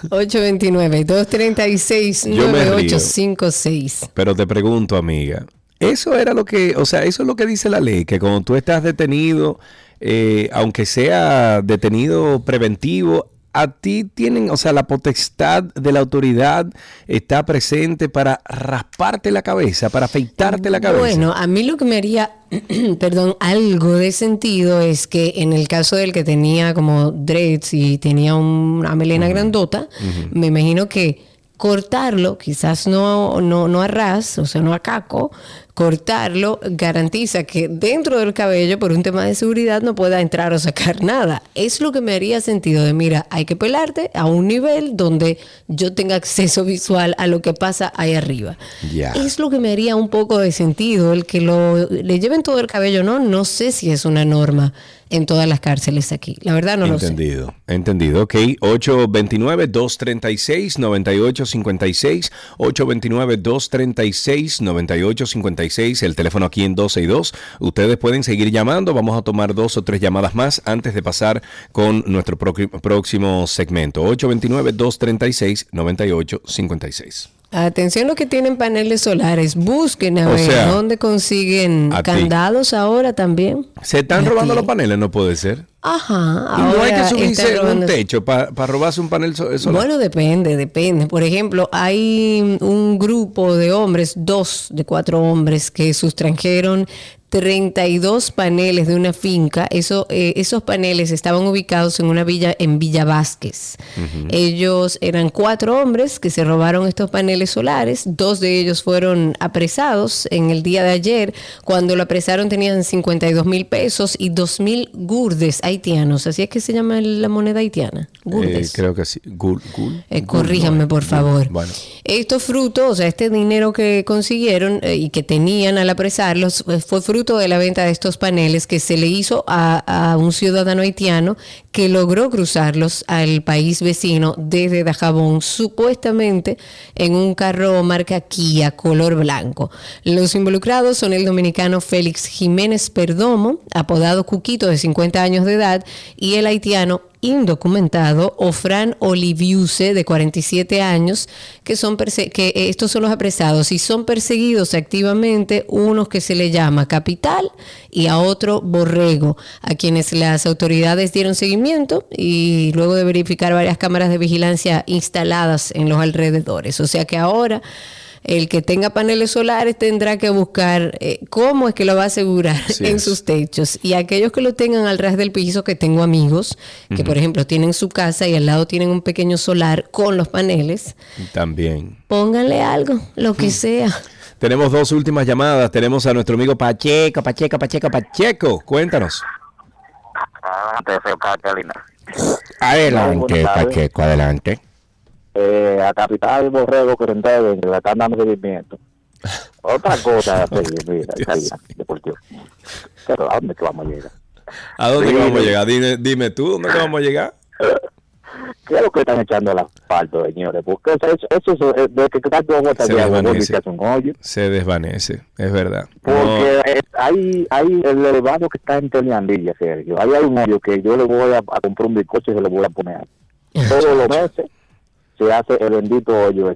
829-236-9856. Pero te pregunto, amiga, eso era lo que, o sea, eso es lo que dice la ley, que cuando tú estás detenido, eh, aunque sea detenido preventivo, a ti tienen, o sea, la potestad de la autoridad está presente para rasparte la cabeza, para afeitarte la cabeza. Bueno, a mí lo que me haría, perdón, algo de sentido es que en el caso del que tenía como dreads y tenía una melena grandota, me imagino que cortarlo, quizás no, no, no a ras, o sea, no a caco, cortarlo garantiza que dentro del cabello, por un tema de seguridad, no pueda entrar o sacar nada. Es lo que me haría sentido de, mira, hay que pelarte a un nivel donde yo tenga acceso visual a lo que pasa ahí arriba. Es lo que me haría un poco de sentido. El que lo, le lleven todo el cabello, no, no sé si es una norma en todas las cárceles aquí. La verdad no lo sé. Entendido, entendido. Ok, 829-236-9856. 829-236-9856. El teléfono aquí en 12 y 2. Ustedes pueden seguir llamando. Vamos a tomar dos o tres llamadas más antes de pasar con nuestro próximo segmento. 829-236-9856. Atención los que tienen paneles solares, busquen a O ver sea, dónde consiguen ti. candados ahora también. Se están A robando ti. los paneles, no puede ser. Ajá, Y no hay que subirse un techo para robarse un panel so- solar. Bueno, depende, depende. Por ejemplo, hay un grupo de hombres, dos de cuatro hombres, que sustrajeron 32 paneles de una finca. Eso, eh, esos paneles estaban ubicados en una villa en Villa Vázquez. Ellos eran cuatro hombres que se robaron estos paneles solares. Dos de ellos fueron apresados en el día de ayer. Cuando lo apresaron tenían 52 mil pesos y 2 mil gurdes haitianos. Así es que se llama la moneda haitiana. Eh, creo que sí. Gul, gul, Eh, corríjanme, por gul. favor. Bueno. Estos frutos, o sea, este dinero que consiguieron eh, y que tenían al apresarlos, eh, fue fruto de la venta de estos paneles que se le hizo a, a un ciudadano haitiano que logró cruzarlos al país vecino desde Dajabón, supuestamente en un carro marca Kia color blanco. Los involucrados son el dominicano Félix Jiménez Perdomo, apodado Cuquito de 50 años de edad, y el haitiano indocumentado, o Fran Oliviuse, de 47 años, que, son que eh, estos son los apresados y son perseguidos activamente unos que se le llama Capital y a otro Borrego, a quienes las autoridades dieron seguimiento y luego de verificar varias cámaras de vigilancia instaladas en los alrededores. O sea que ahora el que tenga paneles solares tendrá que buscar eh, cómo es que lo va a asegurar en es. sus techos. Y aquellos que lo tengan al ras del piso, que tengo amigos que, por ejemplo, tienen su casa y al lado tienen un pequeño solar con los paneles, También. pónganle algo, lo que sea. Tenemos dos últimas llamadas. Tenemos a nuestro amigo Pacheco, Pacheco, Pacheco, Pacheco. Cuéntanos. Adelante, Buenas tardes. Pacheco, adelante. Eh, a Capital Borrego que le están dando seguimiento. Otra cosa, mira, deportivo. Pero ¿a dónde que vamos a llegar? ¿A dónde Sí, que vamos a llegar? Dime, dime tú, ¿dónde que vamos a llegar? ¿Qué es lo que están echando al asfalto, señores? Porque eso, eso, eso, eh, de que está todo bota Se desvanece. se hoyo. Desvanece, es verdad. Porque eh, hay, hay el elevado que está en Teniandilla, Sergio. Ahí hay un hoyo que yo le voy a, a comprar un bizcocho y se lo voy a poner. Todos los meses se hace el bendito hoyo.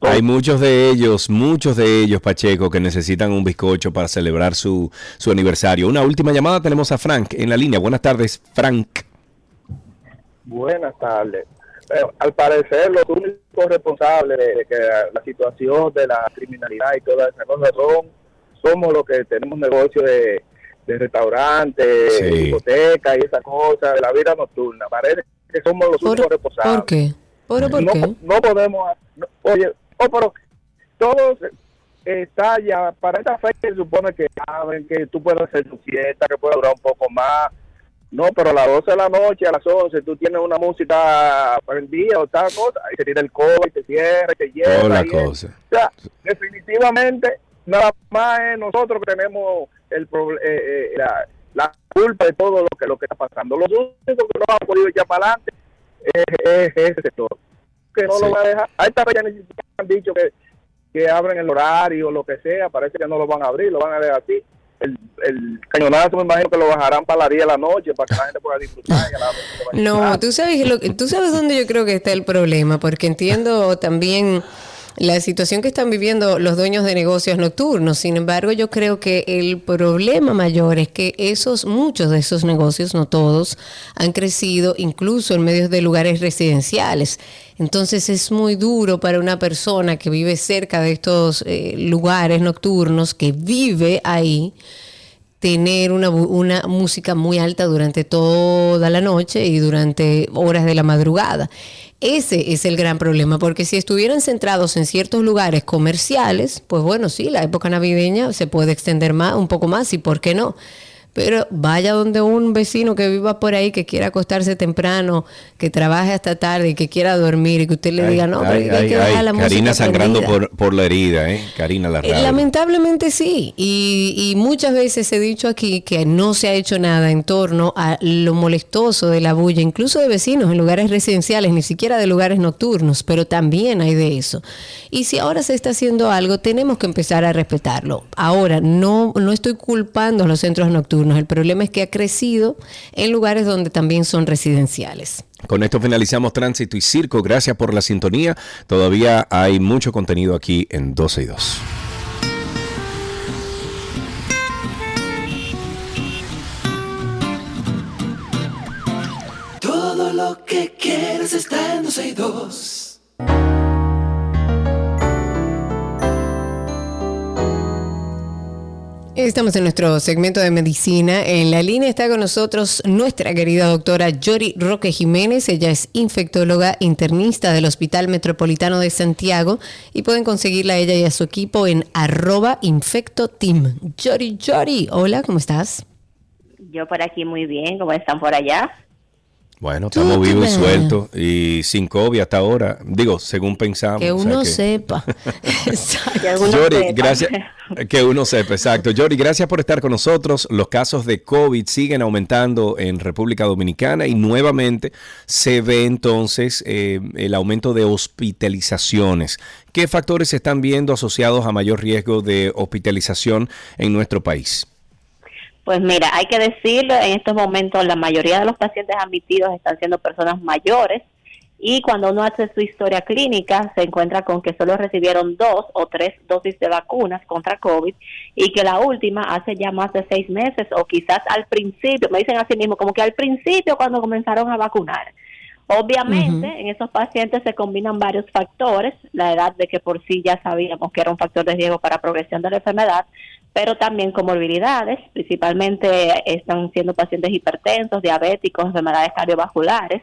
Hay muchos de ellos, muchos de ellos, Pacheco, que necesitan un bizcocho para celebrar su, su aniversario. Una última llamada, tenemos a Frank en la línea. Buenas tardes, Frank. Buenas tardes. Al parecer, los únicos responsables de, de que la, situación de la criminalidad y todas esas cosas son, somos los que tenemos negocios de, de restaurantes, Sí. discotecas y esas cosas, de la vida nocturna. Parece que somos los únicos responsables. ¿Por qué? ¿Pero por no, qué? no podemos. no- oye, oh, pero todos eh, está ya. Para esta fecha se supone que saben que tú puedes hacer tu fiesta, que puede durar un poco más. No, pero a las 12 de la noche, a las 11, tú tienes una música prendida o tal cosa, y te tira el cobre, y te cierra, y te lleva. Toda la cosa. o sea, definitivamente, nada más es nosotros que tenemos el eh, eh, la, la culpa de todo lo que lo que está pasando. Los únicos que no han podido echar para adelante es, es ese sector. Que no Sí. lo va a dejar. A esta vez ya han dicho que, que abren el horario o lo que sea. Parece que no lo van a abrir, lo van a dejar así. El, el cañonazo me imagino que lo bajarán para la 10 de la noche para que la gente pueda disfrutar. No, tú sabes, lo, que- tú sabes dónde yo creo que está el problema, porque entiendo también la situación que están viviendo los dueños de negocios nocturnos. Sin embargo, yo creo que el problema mayor es que esos, muchos de esos negocios, no todos, han crecido incluso en medio de lugares residenciales. Entonces es muy duro para una persona que vive cerca de estos eh, lugares nocturnos, que vive ahí, tener una, una música muy alta durante toda la noche y durante horas de la madrugada. Ese es el gran problema, porque si estuvieran centrados en ciertos lugares comerciales, pues bueno, sí, la época navideña se puede extender más, un poco más, y por qué no. Pero vaya donde un vecino que viva por ahí, que quiera acostarse temprano, que trabaje hasta tarde y que quiera dormir y que usted le diga, no, pero Ay, hay ay, que ay, dejar la música Karina sangrando prendida". por, por la herida, ¿eh? Karina la Eh, radio. Lamentablemente sí, y, y muchas veces he dicho aquí que no se ha hecho nada en torno a lo molestoso de la bulla, incluso de vecinos en lugares residenciales, ni siquiera de lugares nocturnos, pero también hay de eso. Y si ahora se está haciendo algo, tenemos que empezar a respetarlo. Ahora, no, no estoy culpando a los centros nocturnos, el problema es que ha crecido en lugares donde también son residenciales. Con esto finalizamos Tránsito y Circo. Gracias por la sintonía. Todavía hay mucho contenido aquí en 12 y 2. Todo lo que quieres está en 12 y 2. Estamos en nuestro segmento de medicina. En la línea está con nosotros nuestra querida doctora Yori Roque Jiménez. Ella es infectóloga internista del Hospital Metropolitano de Santiago y pueden conseguirla a ella y a su equipo en arroba infectoteam. Yori, Yori, hola, ¿cómo estás? Yo por aquí muy bien, ¿cómo están por allá? Bueno, estamos vivos y sueltos y sin COVID hasta ahora. Digo, según pensamos. Que o sea uno que- sepa. Yori, sepa. gracias. Que uno sepa, exacto. Yori, gracias por estar con nosotros. Los casos de COVID siguen aumentando en República Dominicana y nuevamente se ve entonces eh, el aumento de hospitalizaciones. ¿Qué factores se están viendo asociados a mayor riesgo de hospitalización en nuestro país? Pues mira, hay que decirlo, en estos momentos la mayoría de los pacientes admitidos están siendo personas mayores y cuando uno hace su historia clínica se encuentra con que solo recibieron dos o tres dosis de vacunas contra COVID y que la última hace ya más de seis meses o quizás al principio, me dicen así mismo, como que al principio cuando comenzaron a vacunar. Obviamente, en esos pacientes se combinan varios factores, la edad de que por sí ya sabíamos que era un factor de riesgo para progresión de la enfermedad, pero también comorbilidades, principalmente están siendo pacientes hipertensos, diabéticos, enfermedades cardiovasculares,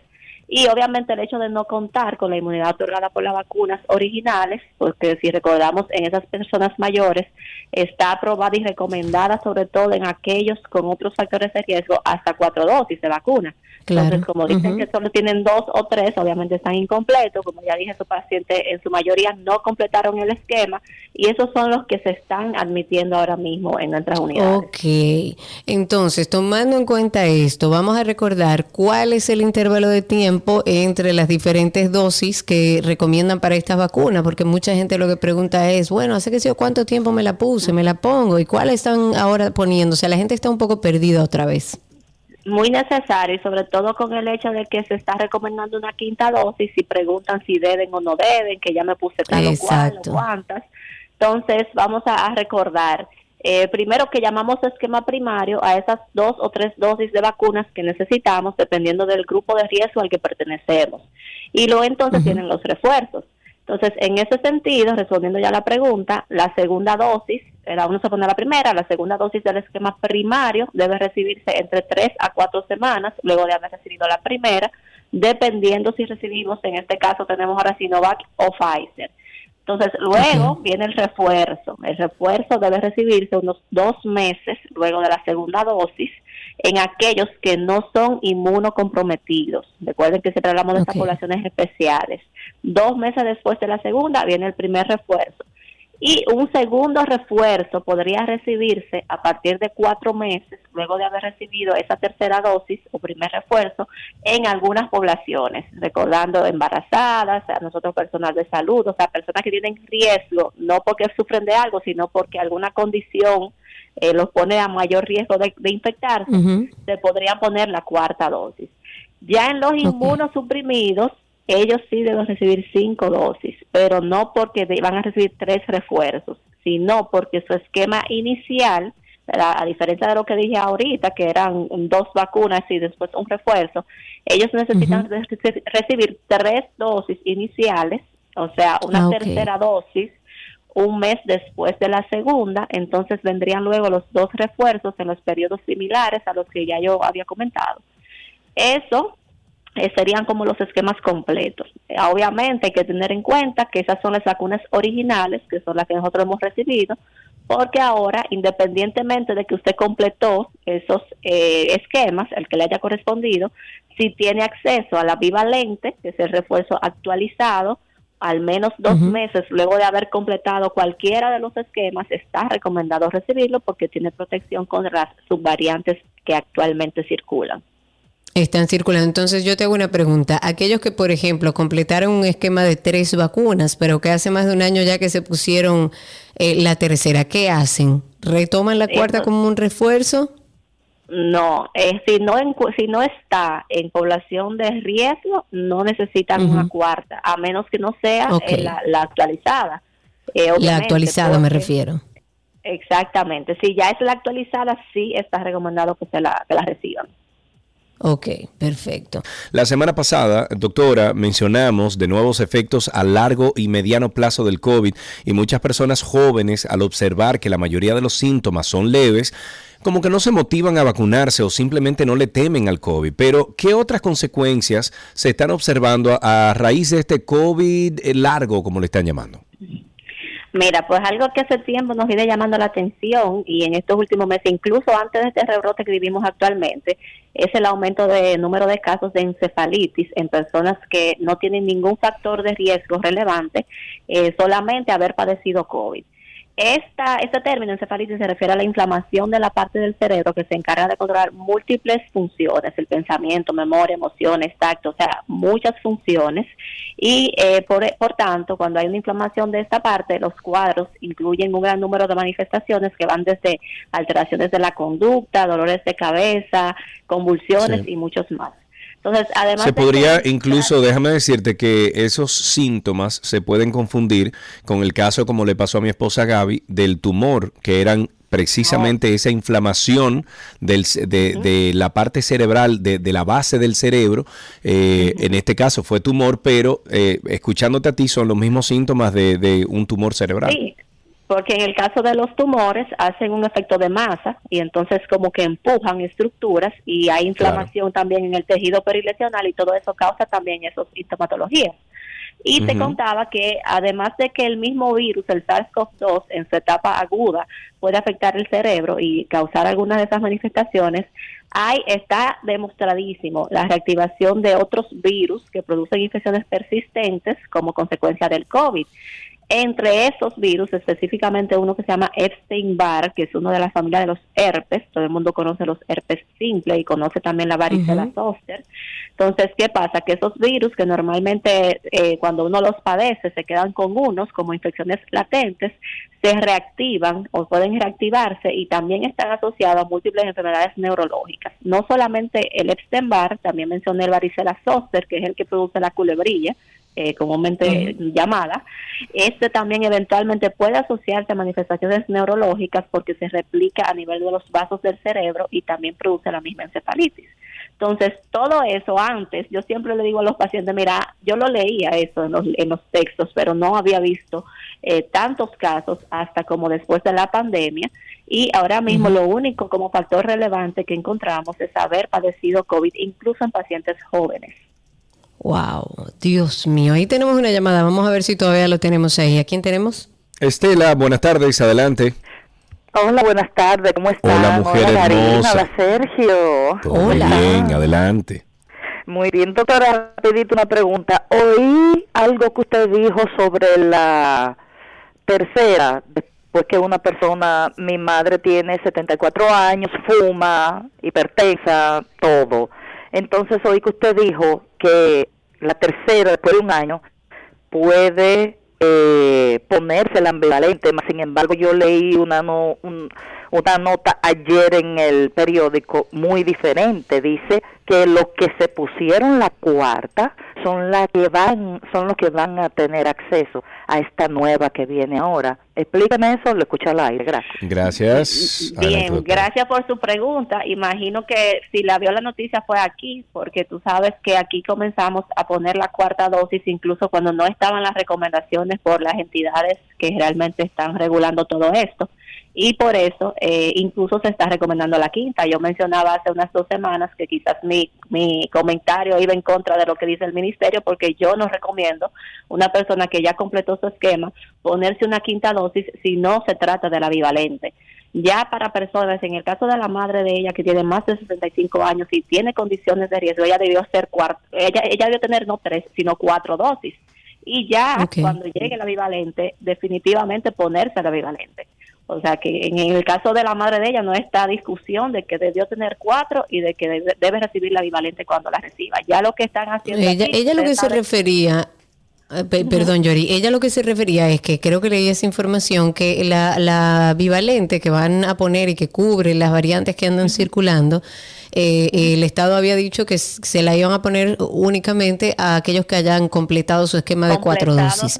y obviamente el hecho de no contar con la inmunidad otorgada por las vacunas originales, porque si recordamos en esas personas mayores, está aprobada y recomendada sobre todo en aquellos con otros factores de riesgo hasta cuatro dosis de vacuna. Entonces, como dicen que solo tienen dos o tres, obviamente están incompletos, como ya dije, su paciente en su mayoría no completaron el esquema y esos son los que se están admitiendo ahora mismo en nuestras unidades. Ok, entonces tomando en cuenta esto, vamos a recordar cuál es el intervalo de tiempo entre las diferentes dosis que recomiendan para estas vacunas, porque mucha gente lo que pregunta es, bueno, ¿hace que sé cuánto tiempo me la puse, me la pongo y cuáles están ahora sea, la gente está un poco perdida otra vez. Muy necesario y sobre todo con el hecho de que se está recomendando una quinta dosis y preguntan si deben o no deben, que ya me puse tal o cual o cuántas. Entonces vamos a, a recordar, eh, primero que llamamos esquema primario a esas dos o tres dosis de vacunas que necesitamos dependiendo del grupo de riesgo al que pertenecemos. Y luego entonces tienen los refuerzos. Entonces, en ese sentido, respondiendo ya a la pregunta, la segunda dosis, la uno se pone la primera, la segunda dosis del esquema primario debe recibirse entre tres a cuatro semanas luego de haber recibido la primera, dependiendo si recibimos, en este caso tenemos ahora Sinovac o Pfizer. Entonces, luego viene el refuerzo. El refuerzo debe recibirse unos dos meses luego de la segunda dosis en aquellos que no son inmunocomprometidos. Recuerden que siempre hablamos de estas poblaciones especiales. Dos meses después de la segunda viene el primer refuerzo. Y un segundo refuerzo podría recibirse a partir de cuatro meses luego de haber recibido esa tercera dosis o primer refuerzo en algunas poblaciones, recordando embarazadas, a nosotros personal de salud, o sea, personas que tienen riesgo, no porque sufren de algo, sino porque alguna condición eh, los pone a mayor riesgo de, de infectarse, se podrían poner la cuarta dosis. Ya en los inmunosuprimidos, ellos sí deben recibir cinco dosis, pero no porque van a recibir tres refuerzos, sino porque su esquema inicial, a diferencia de lo que dije ahorita, que eran dos vacunas y después un refuerzo, ellos necesitan reci- recibir tres dosis iniciales, o sea, una Ah, tercera dosis un mes después de la segunda, entonces vendrían luego los dos refuerzos en los periodos similares a los que ya yo había comentado. Eso eh, serían como los esquemas completos. Eh, obviamente hay que tener en cuenta que esas son las vacunas originales, que son las que nosotros hemos recibido, porque ahora, independientemente de que usted completó esos eh, esquemas, el que le haya correspondido, si tiene acceso a la bivalente, que es el refuerzo actualizado, al menos dos meses luego de haber completado cualquiera de los esquemas, está recomendado recibirlo porque tiene protección contra las subvariantes que actualmente circulan. Están circulando. Entonces yo te hago una pregunta. Aquellos que, por ejemplo, completaron un esquema de tres vacunas, pero que hace más de un año ya que se pusieron eh, la tercera, ¿qué hacen? ¿Retoman la cuarta como un refuerzo? No, eh, si no en- si no está en población de riesgo, no necesitan una cuarta, a menos que no sea eh, la, la actualizada. Eh, La actualizada me refiero. Exactamente. Si ya es la actualizada, sí está recomendado que se la, que la reciban. Ok, perfecto. La semana pasada, doctora, mencionamos de nuevos efectos a largo y mediano plazo del COVID y muchas personas jóvenes al observar que la mayoría de los síntomas son leves, como que no se motivan a vacunarse o simplemente no le temen al COVID. Pero, ¿qué otras consecuencias se están observando a, a raíz de este COVID largo, como le están llamando? Mira, pues algo que hace tiempo nos viene llamando la atención y en estos últimos meses, incluso antes de este rebrote que vivimos actualmente, es el aumento de número de casos de encefalitis en personas que no tienen ningún factor de riesgo relevante, eh, solamente haber padecido COVID. Esta, este término encefalitis se refiere a la inflamación de la parte del cerebro que se encarga de controlar múltiples funciones, el pensamiento, memoria, emociones, tacto, o sea, muchas funciones. Y eh, por, por tanto, cuando hay una inflamación de esta parte, los cuadros incluyen un gran número de manifestaciones que van desde alteraciones de la conducta, dolores de cabeza, convulsiones Sí. y muchos más. Entonces, además Se de podría que- incluso, déjame decirte que esos síntomas se pueden confundir con el caso, como le pasó a mi esposa Gaby, del tumor, que eran precisamente esa inflamación del, de, de la parte cerebral, de, de la base del cerebro. Eh, En este caso fue tumor, pero eh, escuchándote a ti son los mismos síntomas de, de un tumor cerebral. Sí, porque en el caso de los tumores hacen un efecto de masa y entonces como que empujan estructuras y hay inflamación también en el tejido perilesional y todo eso causa también esas sintomatologías. Y te contaba que además de que el mismo virus, el SARS-CoV-2, en su etapa aguda puede afectar el cerebro y causar algunas de esas manifestaciones, hay, está demostradísimo la reactivación de otros virus que producen infecciones persistentes como consecuencia del COVID. Entre esos virus, específicamente uno que se llama Epstein-Barr, que es uno de la familia de los herpes, todo el mundo conoce los herpes simple y conoce también la varicela Ujú. zoster. Entonces, ¿qué pasa? Que esos virus que normalmente eh, cuando uno los padece se quedan con unos como infecciones latentes, se reactivan o pueden reactivarse y también están asociados a múltiples enfermedades neurológicas. No solamente el Epstein-Barr, también mencioné el varicela zoster, que es el que produce la culebrilla, eh, comúnmente llamada. Este también eventualmente puede asociarse a manifestaciones neurológicas porque se replica a nivel de los vasos del cerebro y también produce la misma encefalitis. Entonces, todo eso antes, yo siempre le digo a los pacientes, mira, yo lo leía eso en los, en los textos, pero no había visto eh, tantos casos hasta como después de la pandemia. Y ahora mismo lo único como factor relevante que encontramos es haber padecido COVID, incluso en pacientes jóvenes. Wow, Dios mío, ahí tenemos una llamada. Vamos a ver si todavía lo tenemos ahí. ¿A quién tenemos? Estela, buenas tardes, adelante. Hola, buenas tardes, ¿cómo están? Hola, mujer Karina, hermosa. hola, Sergio. Todo muy bien, adelante. Muy bien, doctora, rapidito una pregunta. Oí algo que usted dijo sobre la tercera, después que una persona, mi madre tiene 74 años, fuma, hipertensa, todo. Entonces oí que usted dijo que la tercera, después de un año, puede eh, ponerse el ambivalente, sin embargo yo leí una, no, un- una nota ayer en el periódico muy diferente, dice que los que se pusieron la cuarta son la que van, son los que van a tener acceso a esta nueva que viene ahora. Explícame eso, lo escucho al aire, gracias. Gracias. Bien, gracias por su pregunta. Imagino que si la vio la noticia fue aquí, porque tú sabes que aquí comenzamos a poner la cuarta dosis, incluso cuando no estaban las recomendaciones por las entidades que realmente están regulando todo esto. Y por eso eh, incluso se está recomendando la quinta. Yo mencionaba hace unas dos semanas que quizás mi, mi comentario iba en contra de lo que dice el ministerio, porque yo no recomiendo una persona que ya completó su esquema ponerse una quinta dosis si no se trata de la bivalente. Ya para personas, en el caso de la madre de ella que tiene más de 65 años y tiene condiciones de riesgo, ella debió ser cuarto, ella, ella debió tener no tres, sino cuatro dosis. Y ya cuando llegue la bivalente, definitivamente ponerse la bivalente. O sea que en el caso de la madre de ella no está discusión de que debió tener cuatro y de que debe, recibir la bivalente cuando la reciba. Ya lo que están haciendo Ella, aquí, ella lo que se refería, eh, pe- perdón Yori, ella lo que se refería es que creo que leí esa información que la, la bivalente que van a poner y que cubre las variantes que andan circulando, eh, el Estado había dicho que se la iban a poner únicamente a aquellos que hayan completado su esquema de cuatro dosis.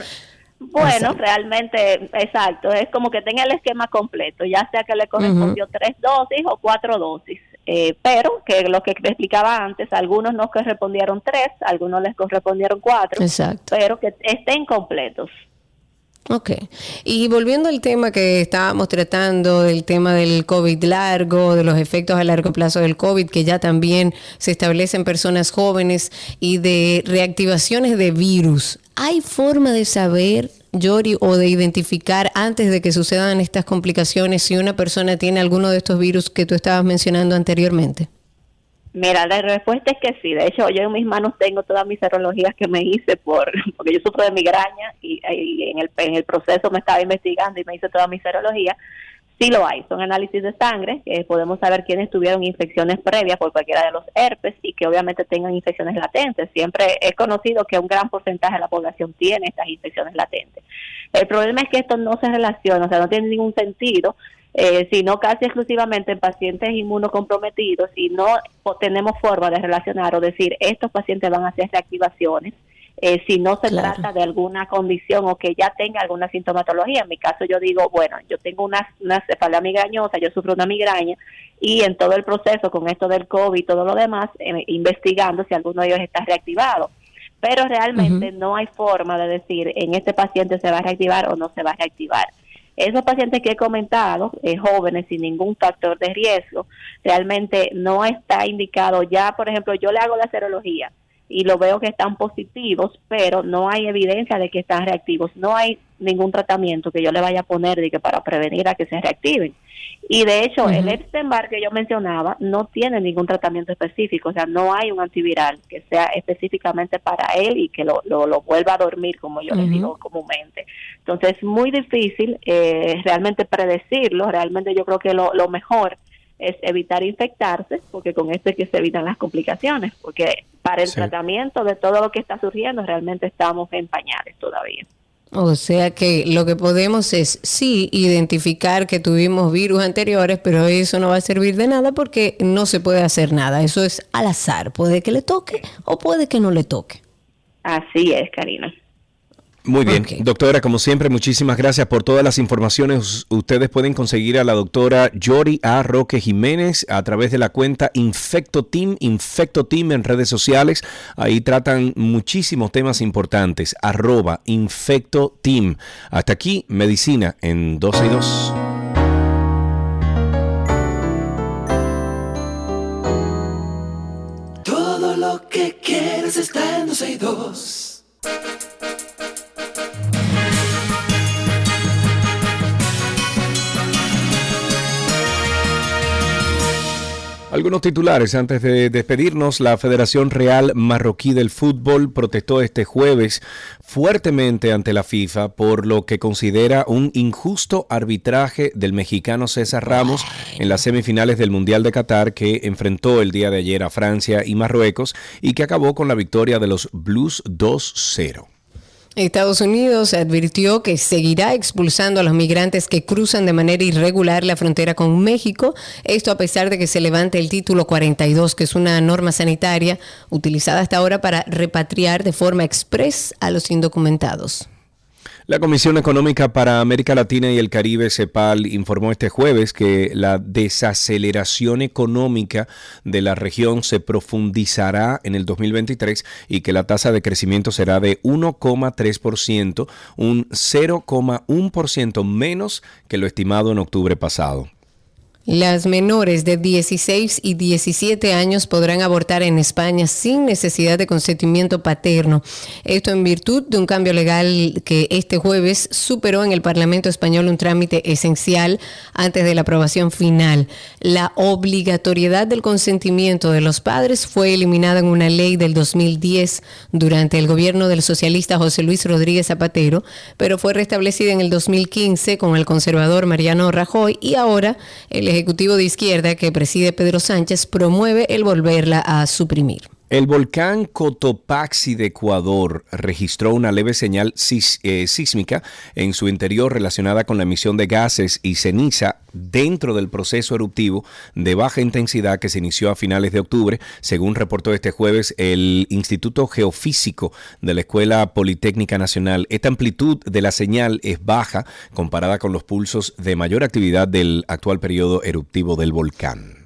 Bueno, Exacto. realmente, exacto, es como que tenga el esquema completo, ya sea que le correspondió tres dosis o cuatro dosis. Eh, pero que lo que te explicaba antes, algunos no correspondieron tres, algunos les correspondieron cuatro, Exacto. pero que estén completos. Ok. Y volviendo al tema que estábamos tratando, del tema del COVID largo, de los efectos a largo plazo del COVID, que ya también se establece en personas jóvenes y de reactivaciones de virus. ¿Hay forma de saber, Yori, o de identificar antes de que sucedan estas complicaciones si una persona tiene alguno de estos virus que tú estabas mencionando anteriormente? Mira, la respuesta es que sí. De hecho, yo en mis manos tengo todas mis serologías que me hice por porque yo sufro de migraña y, y en, el, en el proceso me estaba investigando y me hice todas mis serologías. Sí lo hay, son análisis de sangre, que podemos saber quiénes tuvieron infecciones previas por cualquiera de los herpes y que obviamente tengan infecciones latentes. Siempre es conocido que un gran porcentaje de la población tiene estas infecciones latentes. El problema es que esto no se relaciona, o sea, no tiene ningún sentido, eh, sino casi exclusivamente en pacientes inmunocomprometidos y no tenemos forma de relacionar o decir estos pacientes van a hacer reactivaciones eh, si no se Claro. trata de alguna condición o que ya tenga alguna sintomatología. En mi caso yo digo, bueno, yo tengo una, una cefalea migrañosa, yo sufro una migraña y en todo el proceso con esto del COVID y todo lo demás, eh, investigando si alguno de ellos está reactivado. Pero realmente no hay forma de decir en este paciente se va a reactivar o no se va a reactivar. Esos pacientes que he comentado, eh, jóvenes sin ningún factor de riesgo, realmente no está indicado. Ya, por ejemplo, yo le hago la serología y lo veo que están positivos, pero no hay evidencia de que están reactivos. No hay ningún tratamiento que yo le vaya a poner de que para prevenir a que se reactiven. Y de hecho, el. Epstein-Barr que yo mencionaba no tiene ningún tratamiento específico, o sea, no hay un antiviral que sea específicamente para él y que lo, lo, lo vuelva a dormir, como yo le Ujú. digo comúnmente. Entonces, es muy difícil eh, realmente predecirlo, realmente yo creo que lo, lo mejor es evitar infectarse, porque con esto es que se evitan las complicaciones, porque para el Sí. tratamiento de todo lo que está surgiendo realmente estamos en pañales todavía. O sea que lo que podemos es sí identificar que tuvimos virus anteriores, pero eso no va a servir de nada porque no se puede hacer nada. Eso es al azar. Puede que le toque o puede que no le toque. Así es, Karina. Muy bien, doctora, como siempre, muchísimas gracias por todas las informaciones. Ustedes pueden conseguir a la doctora Yori A. Roque Jiménez a través de la cuenta Infecto Team, Infecto Team en redes sociales. Ahí tratan muchísimos temas importantes. Arroba Infecto Team. Hasta aquí, medicina en 12 y 2. Todo lo que quieres está en 12 y 2. Algunos titulares antes de despedirnos. La Federación Real Marroquí del Fútbol protestó este jueves fuertemente ante la FIFA por lo que considera un injusto arbitraje del mexicano César Ramos en las semifinales del Mundial de Qatar que enfrentó el día de ayer a Francia y Marruecos y que acabó con la victoria de los Blues 2-0. Estados Unidos advirtió que seguirá expulsando a los migrantes que cruzan de manera irregular la frontera con México, esto a pesar de que se levante el título 42, que es una norma sanitaria utilizada hasta ahora para repatriar de forma express a los indocumentados. La Comisión Económica para América Latina y el Caribe, CEPAL, informó este jueves que la desaceleración económica de la región se profundizará en el 2023 y que la tasa de crecimiento será de 1,3%, un 0,1% menos que lo estimado en octubre pasado. Las menores de 16 y 17 años podrán abortar en España sin necesidad de consentimiento paterno. Esto en virtud de un cambio legal que este jueves superó en el Parlamento español un trámite esencial antes de la aprobación final. La obligatoriedad del consentimiento de los padres fue eliminada en una ley del 2010 durante el gobierno del socialista José Luis Rodríguez Zapatero, pero fue restablecida en el 2015 con el conservador Mariano Rajoy y ahora el Ejecutivo de Izquierda que preside Pedro Sánchez promueve el volverla a suprimir. El volcán Cotopaxi de Ecuador registró una leve señal eh, sísmica en su interior relacionada con la emisión de gases y ceniza dentro del proceso eruptivo de baja intensidad que se inició a finales de octubre, según reportó este jueves el Instituto Geofísico de la Escuela Politécnica Nacional. Esta amplitud de la señal es baja comparada con los pulsos de mayor actividad del actual periodo eruptivo del volcán.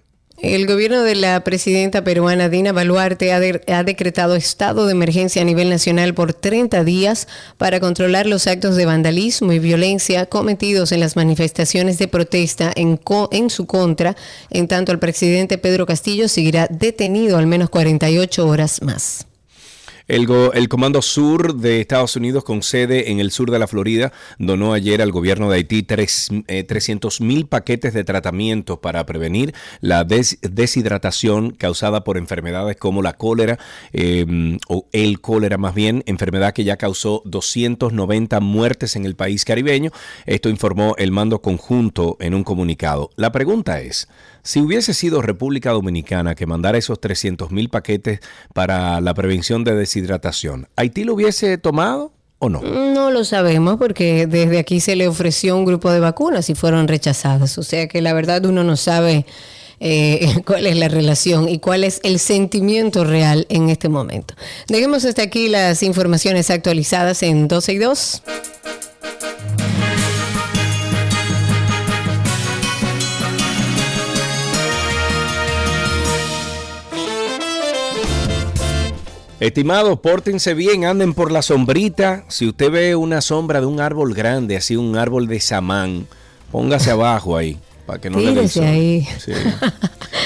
El gobierno de la presidenta peruana Dina Baluarte ha, de- ha decretado estado de emergencia a nivel nacional por 30 días para controlar los actos de vandalismo y violencia cometidos en las manifestaciones de protesta en, co- en su contra, en tanto el presidente Pedro Castillo seguirá detenido al menos 48 horas más. El, Comando Sur de Estados Unidos, con sede en el sur de la Florida, donó ayer al gobierno de Haití tres, eh, 300 mil paquetes de tratamientos para prevenir la des- deshidratación causada por enfermedades como la cólera, eh, o el cólera más bien, enfermedad que ya causó 290 muertes en el país caribeño. Esto informó el mando conjunto en un comunicado. La pregunta es, si hubiese sido República Dominicana que mandara esos 300 mil paquetes para la prevención de deshidratación, ¿Haití lo hubiese tomado o no? No lo sabemos porque desde aquí se le ofreció un grupo de vacunas y fueron rechazadas. O sea que la verdad uno no sabe eh, cuál es la relación y cuál es el sentimiento real en este momento. Dejemos hasta aquí las informaciones actualizadas en 12 y 2. Estimados, pórtense bien, anden por la sombrita. Si usted ve una sombra de un árbol grande, así un árbol de samán, póngase abajo ahí, para que no le Tírese sol. ahí. Sí.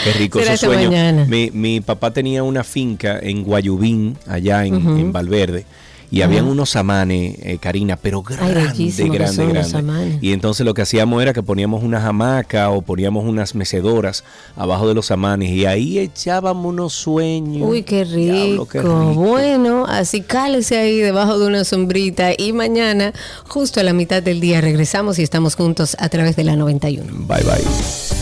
Qué rico ese hasta sueño. Mi, mi papá tenía una finca en Guayubín, allá en, en Valverde. Y habían unos samanes, eh, Karina, pero grande, que grande, grande. Y entonces lo que hacíamos era que poníamos unas hamacas o poníamos unas mecedoras abajo de los samanes y ahí echábamos unos sueños. Uy, qué rico. Diablo, qué rico. Bueno, así cálese ahí debajo de una sombrita y mañana, justo a la mitad del día, regresamos y estamos juntos a través de la 91. Bye bye.